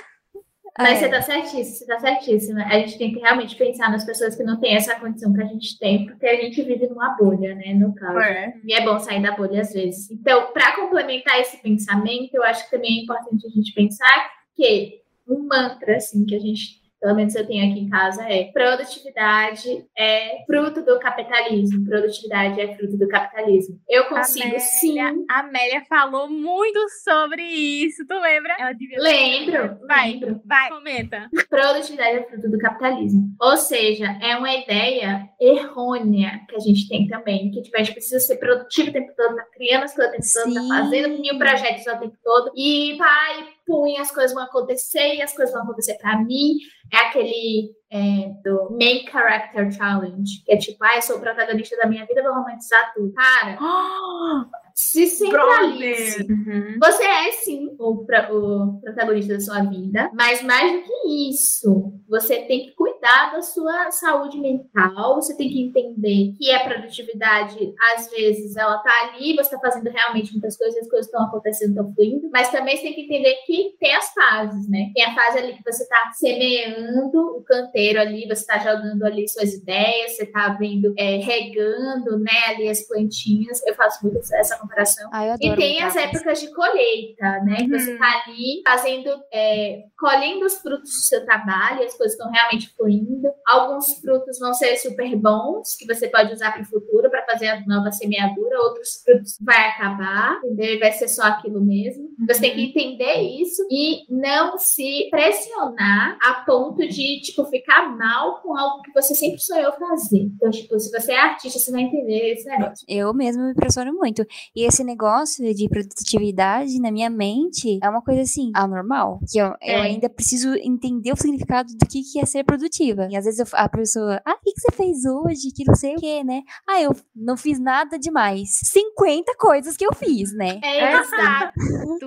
Speaker 1: Mas
Speaker 2: É.
Speaker 1: você tá certíssima, você tá certíssima. A gente tem que realmente pensar nas pessoas que não têm essa condição que a gente tem, porque a gente vive numa bolha, né? No caso.
Speaker 3: É.
Speaker 1: E é bom sair da bolha às vezes. Então, para complementar esse pensamento, eu acho que também é importante a gente pensar que um mantra, assim, que a gente, pelo menos eu tenho aqui em casa, é produtividade é fruto do capitalismo. Produtividade é fruto do capitalismo. Eu consigo
Speaker 4: Amélia,
Speaker 1: sim.
Speaker 4: A Amélia falou muito sobre isso, tu lembra? Ela devia
Speaker 1: Lembro,
Speaker 4: Vai.
Speaker 1: lembro.
Speaker 4: Vai, comenta.
Speaker 1: Produtividade é fruto do capitalismo. Ou seja, é uma ideia errônea que a gente tem também, que tipo, a gente precisa ser produtivo o tempo todo, tá criando as coisas o tempo todo, tá fazendo mil projetos o tempo todo, e pai, pum, as coisas vão acontecer, e as coisas vão acontecer pra mim. É aquele é, do Main Character Challenge, que é tipo, ah, eu sou o protagonista da minha vida, vou romantizar tudo. Cara, se centralize.
Speaker 3: Brother!
Speaker 1: Você é sim o, pro- o protagonista da sua vida, mas mais do que isso, você tem que cuidar da sua saúde mental, você tem que entender que a produtividade, às vezes, ela tá ali, você tá fazendo realmente muitas coisas, as coisas estão acontecendo, estão fluindo, mas também você tem que entender que tem as fases, né? Tem a fase ali que você tá semeando o canteiro ali, você tá jogando ali suas ideias, você tá vendo, é, regando, né, ali as plantinhas. Eu faço muito essa comparação.
Speaker 2: Ai, eu
Speaker 1: E tem as épocas de colheita, né? Que você
Speaker 3: Uhum.
Speaker 1: tá ali fazendo, é, colhendo os frutos do seu trabalho, as coisas estão realmente fluindo. Alguns frutos vão ser super bons, que você pode usar para o futuro, para fazer a nova semeadura. Outros frutos vai acabar, entendeu? E vai ser só aquilo mesmo. Você tem que entender isso e não se pressionar a ponto de, tipo, ficar mal com algo que você sempre sonhou fazer. Então, tipo, se você é artista, você vai entender esse negócio.
Speaker 2: Eu mesma me impressiono muito. E esse negócio de produtividade na minha mente é uma coisa assim, anormal. Que eu, eu
Speaker 1: É.
Speaker 2: ainda preciso entender o significado do que, que é ser produtiva. E às vezes eu- a pessoa, ah, o que, que você fez hoje? Que não sei o que, né? Ah, eu não fiz nada demais. 50 coisas que eu fiz, né?
Speaker 1: É isso.
Speaker 4: Exato.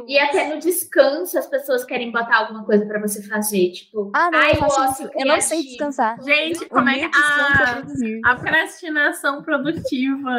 Speaker 1: E até no descanso as pessoas querem botar alguma coisa pra você fazer, tipo,
Speaker 2: Ah, não,
Speaker 1: ai,
Speaker 2: eu faço. Eu não sei descansar.
Speaker 3: Gente,
Speaker 2: O
Speaker 3: como é que.
Speaker 2: descanso é produzir.
Speaker 3: a procrastinação produtiva.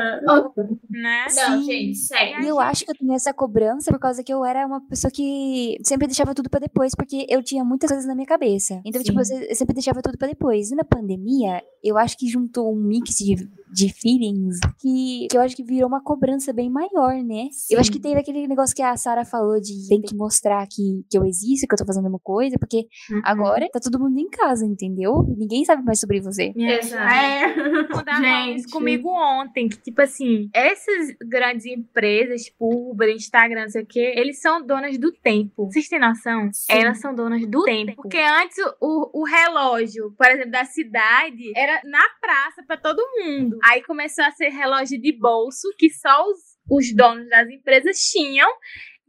Speaker 4: Né?
Speaker 1: Não,
Speaker 2: Sim.
Speaker 1: gente, sério.
Speaker 2: E eu acho que eu tenho essa cobrança por causa que eu era uma pessoa que sempre deixava tudo pra depois, porque eu tinha muitas coisas na minha cabeça. Então, tipo, eu
Speaker 1: Sim.
Speaker 2: se- eu sempre deixava tudo pra depois. E na pandemia, eu acho que juntou um mix de, de feelings que, que eu acho que virou uma cobrança bem maior, né? Eu acho que teve aquele negócio que a Sara falou de tem que mostrar que, que eu existo, que eu tô fazendo uma coisa, porque
Speaker 1: Uhum.
Speaker 2: agora tá todo mundo em casa, entendeu? Ninguém sabe mais sobre você.
Speaker 1: Exato.
Speaker 3: É.
Speaker 4: Mudar falando isso
Speaker 3: Gente.
Speaker 4: comigo ontem, que tipo assim, essas grandes empresas, tipo Uber, Instagram, não sei o quê, eles são donas do tempo. Vocês têm noção?
Speaker 1: Sim.
Speaker 4: Elas são donas do tempo. Porque antes o, o relógio, por exemplo, da cidade, era na praça pra todo mundo. Aí começou a ser relógio de bolso, que só os, os donos das empresas tinham,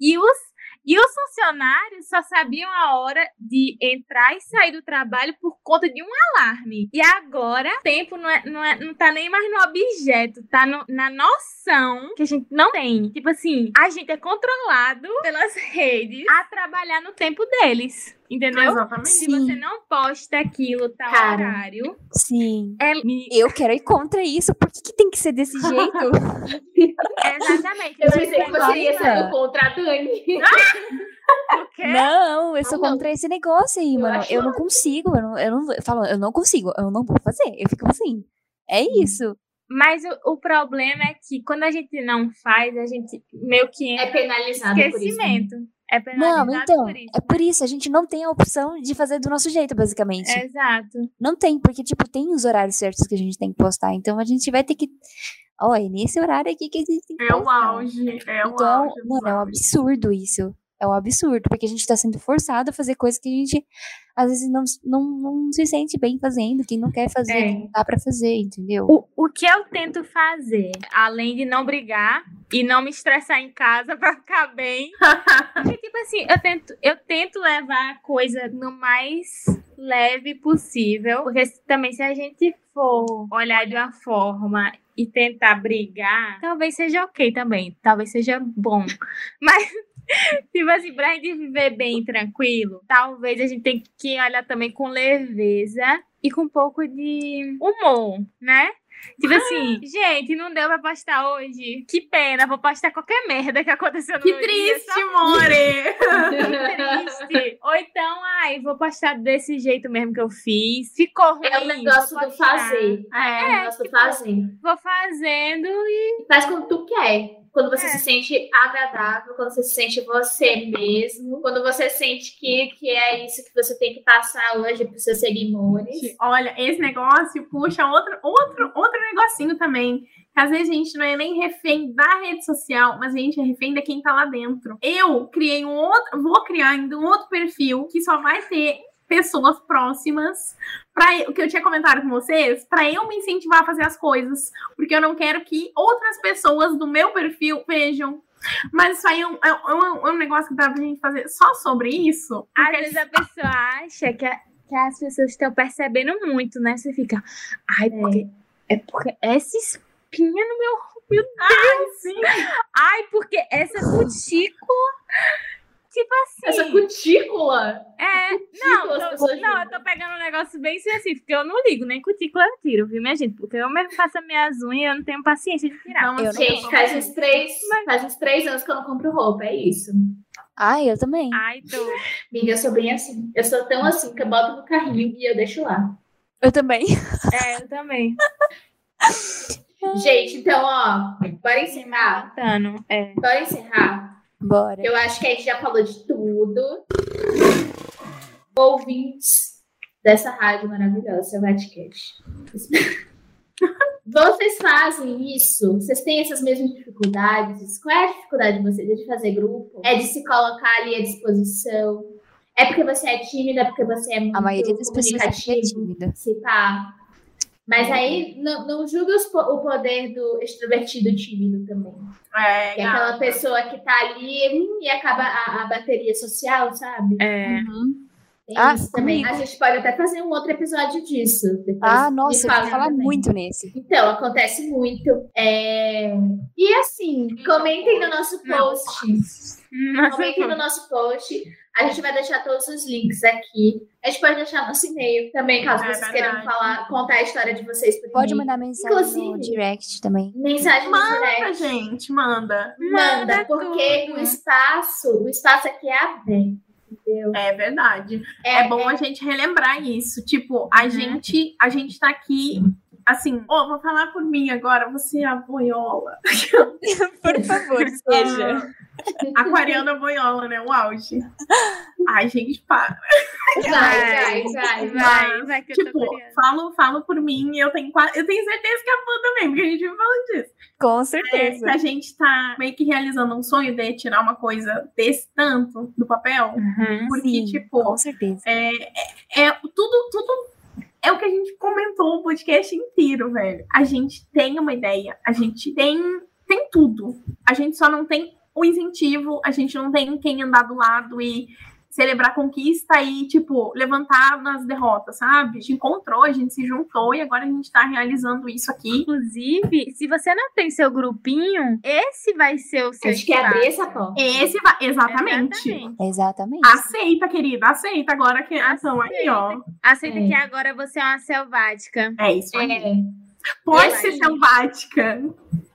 Speaker 4: e os e os funcionários só sabiam a hora de entrar e sair do trabalho por conta de um alarme. E agora, o tempo não, é, não, é, não tá nem mais no objeto, tá no- na noção que a gente não tem. Tipo assim, a gente é controlado pelas redes a trabalhar no tempo deles. Entendeu?
Speaker 3: Exatamente.
Speaker 4: Se
Speaker 2: Sim.
Speaker 4: você não posta aquilo tal
Speaker 1: Cara.
Speaker 4: horário,
Speaker 2: Sim.
Speaker 4: é.
Speaker 2: Eu quero ir contra isso. Por que, que tem que ser desse jeito?
Speaker 4: Exatamente.
Speaker 1: Eu pensei que você ia ser contra a Dani.
Speaker 2: Não, eu sou
Speaker 1: Ah, não.
Speaker 2: contra esse negócio aí,
Speaker 1: Eu
Speaker 2: mano.
Speaker 1: acho
Speaker 2: Eu não consigo, eu não, eu não eu falo, eu não consigo, eu não vou fazer. Eu fico assim. É isso.
Speaker 4: Mas o, o, problema é que quando a gente não faz, a gente meio que
Speaker 1: é penalizado
Speaker 4: esquecimento.
Speaker 1: Por isso, né?
Speaker 4: É
Speaker 2: não, então,
Speaker 4: por isso.
Speaker 2: é por isso, a gente não tem a opção de fazer do nosso jeito, basicamente.
Speaker 4: É, exato.
Speaker 2: Não tem, porque, tipo, tem os horários certos que a gente tem que postar, então a gente vai ter que... Olha, é nesse horário aqui que a gente tem que
Speaker 3: É o auge, é o
Speaker 2: então,
Speaker 3: auge.
Speaker 2: mano, é um absurdo isso. É um absurdo, porque a gente tá sendo forçado a fazer coisas que a gente, às vezes, não, não, não se sente bem fazendo, que não quer fazer,
Speaker 1: É.
Speaker 2: que não dá pra fazer, entendeu?
Speaker 4: O, o que eu tento fazer, além de não brigar e não me estressar em casa pra ficar bem, é tipo assim, eu tento, eu tento levar a coisa no mais leve possível, porque também se a gente for olhar de uma forma e tentar brigar, talvez seja ok também, talvez seja bom, mas Tipo assim, pra gente viver bem tranquilo, talvez a gente tenha que olhar também com leveza e com um pouco de humor, né? Tipo assim, gente, não deu pra postar hoje. Que pena, vou postar qualquer merda que aconteceu no
Speaker 3: Que
Speaker 4: dia,
Speaker 3: triste, more!
Speaker 4: que triste. Ou então, ai, vou postar desse jeito mesmo que eu fiz. Ficou ruim.
Speaker 1: É o negócio do fazer. É, o
Speaker 3: É,
Speaker 1: negócio do
Speaker 4: tipo,
Speaker 1: fazer.
Speaker 4: Vou fazendo e.
Speaker 1: Faz quando tu quer. Quando você
Speaker 4: É.
Speaker 1: se sente agradável, quando você se sente você mesmo, quando você sente que, que é isso que você tem que passar hoje para seus seguidores.
Speaker 3: olha, esse negócio puxa outro, outro, outro negocinho também. Que às vezes a gente não é nem refém da rede social, mas a gente é refém de quem tá lá dentro. Eu criei um outro, vou criar ainda um outro perfil que só vai ter pessoas próximas para o que eu tinha comentado com vocês, para eu me incentivar a fazer as coisas, porque eu não quero que outras pessoas do meu perfil vejam. Mas isso aí é um, é um- é um negócio que dá pra gente fazer só sobre isso.
Speaker 4: Às vezes a pessoa acha que, a- que as pessoas estão percebendo muito, né? Você fica, ai, porque. É porque essa espinha no meu. Meu
Speaker 3: Ai, sim.
Speaker 4: Ai, porque essa cutícula. Tipo assim.
Speaker 1: Essa cutícula.
Speaker 4: É,
Speaker 1: cutícula
Speaker 4: não, tô- não, eu tô pegando um negócio bem específico, porque eu não ligo, nem cutícula eu tiro, viu, minha gente? Porque eu mesmo faço as minhas unhas e eu não tenho paciência de tirar.
Speaker 3: Vamos
Speaker 2: Eu não
Speaker 1: Gente, faz uns, três, faz uns três anos que eu não compro roupa, é isso.
Speaker 2: Ai, eu também.
Speaker 4: Ai, tô.
Speaker 1: Amiga, eu sou bem assim. Eu sou tão assim que eu boto no carrinho e eu deixo lá.
Speaker 2: Eu também.
Speaker 4: É, eu também.
Speaker 1: Gente, então, ó, bora encerrar.
Speaker 4: Tano, é.
Speaker 1: Bora encerrar.
Speaker 2: Bora.
Speaker 1: Eu acho que a gente já falou de tudo. Ouvintes dessa rádio maravilhosa, Vatcast. Vocês fazem isso? Vocês têm essas mesmas dificuldades? Qual é a dificuldade de vocês? É de fazer grupo? É de se colocar ali à disposição? É porque você é tímida? É porque você é muito
Speaker 2: A maioria das pessoas é tímida.
Speaker 1: Se pá. Mas aí não, não julga os o poder do extrovertido tímido também.
Speaker 3: É,
Speaker 1: Que é aquela pessoa que tá ali hum, e acaba a, a bateria social, sabe?
Speaker 4: É.
Speaker 2: Uhum. Ah,
Speaker 1: isso também.
Speaker 2: comigo.
Speaker 1: A gente pode até fazer um outro episódio disso. Depois
Speaker 2: Ah,
Speaker 1: me
Speaker 2: nossa, eu vou falar
Speaker 1: também.
Speaker 2: muito nesse.
Speaker 1: Então, acontece muito. É, E assim, comentem no nosso post. Comentem no nosso post. A gente vai deixar todos os links aqui. A gente pode deixar nosso e-mail também, caso
Speaker 3: É
Speaker 1: vocês queiram
Speaker 3: verdade.
Speaker 1: falar, contar a história de vocês por
Speaker 2: Pode mandar mensagem no
Speaker 1: Inclusive-
Speaker 2: direct também.
Speaker 1: Mensagem no
Speaker 3: Manda,
Speaker 1: direct.
Speaker 3: gente, manda.
Speaker 1: Manda,
Speaker 4: Manda
Speaker 1: porque
Speaker 4: tudo.
Speaker 1: o espaço, o espaço aqui é aberto. Entendeu?
Speaker 3: É verdade. É, bom a gente relembrar isso. Tipo, a gente, a gente tá aqui, assim, ó, vou falar por mim agora, você é a boiola.
Speaker 2: Por favor, seja.
Speaker 3: Aquariana boiola, né? O auge. Ai, gente, para.
Speaker 1: Vai, vai, vai, vai.
Speaker 4: Vai, vai que eu tô
Speaker 3: Tipo, falo, falo por mim, eu tenho. Eu tenho certeza que a Pan também, porque a gente vive falando disso.
Speaker 2: Com
Speaker 3: É,
Speaker 2: certeza.
Speaker 3: que a gente tá meio que realizando um sonho de tirar uma coisa desse tanto do papel.
Speaker 4: Uhum.
Speaker 3: Porque,
Speaker 2: Sim,
Speaker 3: tipo,
Speaker 2: Com certeza.
Speaker 3: é, é, é tudo, tudo é o que a gente comentou o podcast inteiro, velho. A gente tem uma ideia, a gente tem, tem tudo. A gente só não tem o incentivo, a gente não tem quem andar do lado e celebrar a conquista e, tipo, levantar nas derrotas, sabe? A gente encontrou, a gente se juntou e agora a gente tá realizando isso aqui.
Speaker 4: Inclusive, se você não tem seu grupinho, esse vai ser o seu
Speaker 1: A gente quer
Speaker 4: espaço.
Speaker 1: abrir essa porta.
Speaker 3: Esse vai, exatamente.
Speaker 4: Exatamente.
Speaker 2: Exatamente.
Speaker 3: Aceita, querida, aceita agora que estão aí, ó.
Speaker 4: Aceita
Speaker 1: É.
Speaker 4: que agora você é uma selvática.
Speaker 3: É isso aí.
Speaker 1: É,
Speaker 3: Pode ser
Speaker 1: aí?
Speaker 3: selvática.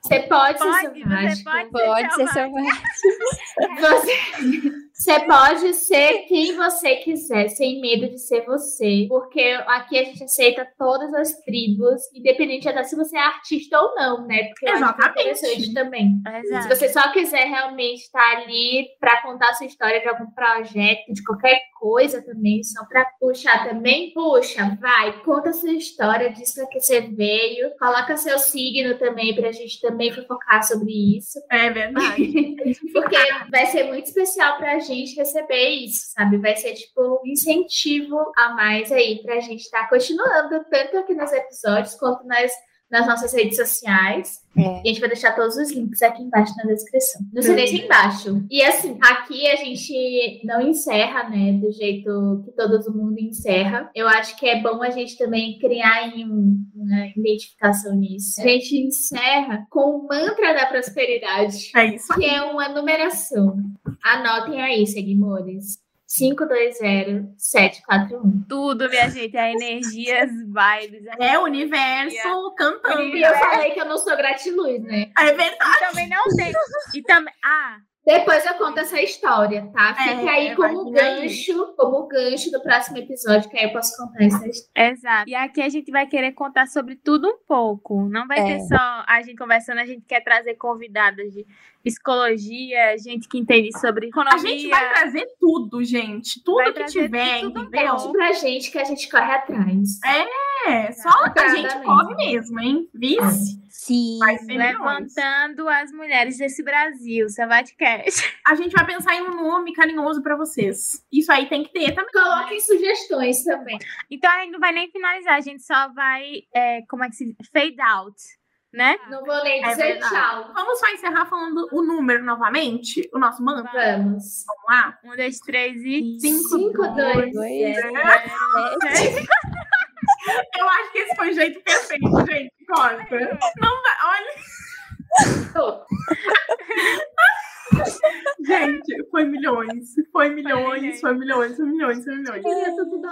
Speaker 1: você pode,
Speaker 4: Pode,
Speaker 1: ser
Speaker 4: você
Speaker 1: selvático.
Speaker 4: pode,
Speaker 2: Pode ser
Speaker 4: selvagem.
Speaker 2: selvagem.
Speaker 1: Você, Você pode ser quem você quiser, sem medo de ser você. Porque aqui a gente aceita todas as tribos, independente até se você é artista ou não, né? Porque eu é interessante também.
Speaker 4: Exato.
Speaker 1: Se você só quiser realmente estar ali para contar a sua história de algum projeto, de qualquer coisa também, só para puxar também, puxa, vai, conta a sua história, diz pra que você veio, coloca seu signo também pra gente também focar sobre isso.
Speaker 3: É verdade.
Speaker 1: Porque vai ser muito especial pra gente receber isso, sabe? Vai ser tipo um incentivo a mais aí pra gente estar continuando, tanto aqui nos episódios quanto nas nas nossas redes sociais.
Speaker 2: É.
Speaker 1: E a gente vai deixar todos os links aqui embaixo na descrição. No silêncio embaixo. E assim, aqui a gente não encerra, né, do jeito que todo mundo encerra. Eu acho que é bom a gente também criar aí um- uma identificação nisso. A gente encerra com o mantra da prosperidade,
Speaker 3: É isso
Speaker 1: que é uma numeração. Anotem aí, seguidores. 520741.
Speaker 4: Tudo, minha gente, é energia, as vibes. a
Speaker 3: É o universo cantando.
Speaker 1: E eu falei que eu não sou gratiluz, né?
Speaker 3: É verdade.
Speaker 4: E também não tem. E também. Ah,
Speaker 1: Depois eu conto essa história, tá? Fica
Speaker 3: É,
Speaker 1: aí
Speaker 3: é,
Speaker 1: como
Speaker 3: aí.
Speaker 1: gancho, como gancho do próximo episódio, que aí eu posso contar essa história.
Speaker 4: exato. E aqui a gente vai querer contar sobre tudo um pouco. Não vai
Speaker 2: É.
Speaker 4: ter só a gente conversando, a gente quer trazer convidadas de psicologia, gente que entende sobre economia.
Speaker 3: A gente vai trazer tudo, gente. Tudo
Speaker 4: Vai
Speaker 3: que tiver,
Speaker 4: tudo
Speaker 3: entendeu?
Speaker 1: Conte pra gente que a gente corre atrás.
Speaker 3: É, só a gente corre mesmo, hein? Vice?
Speaker 2: Sim.
Speaker 4: Levantando as mulheres desse Brasil, Savatcast.
Speaker 3: A gente vai pensar em um nome carinhoso pra vocês. Isso aí tem que ter também.
Speaker 1: Coloquem sugestões também.
Speaker 4: Então a gente não vai nem finalizar, a gente só vai, é, como é que se diz? Fade out, né?
Speaker 1: Não vou nem
Speaker 3: É
Speaker 1: dizer
Speaker 3: verdade.
Speaker 1: tchau.
Speaker 3: Vamos só encerrar falando o número novamente? O nosso mantra?
Speaker 1: Vamos.
Speaker 3: Vamos lá?
Speaker 4: Um, dois, três e.
Speaker 3: Cinco,
Speaker 1: Cinco, dois,
Speaker 2: dois,
Speaker 1: zero.
Speaker 2: sete.
Speaker 3: Eu acho que esse foi o jeito perfeito, gente. Corta. Não dá. Olha, gente, foi milhões. Foi milhões, foi milhões, foi milhões, foi milhões.
Speaker 1: Tá tudo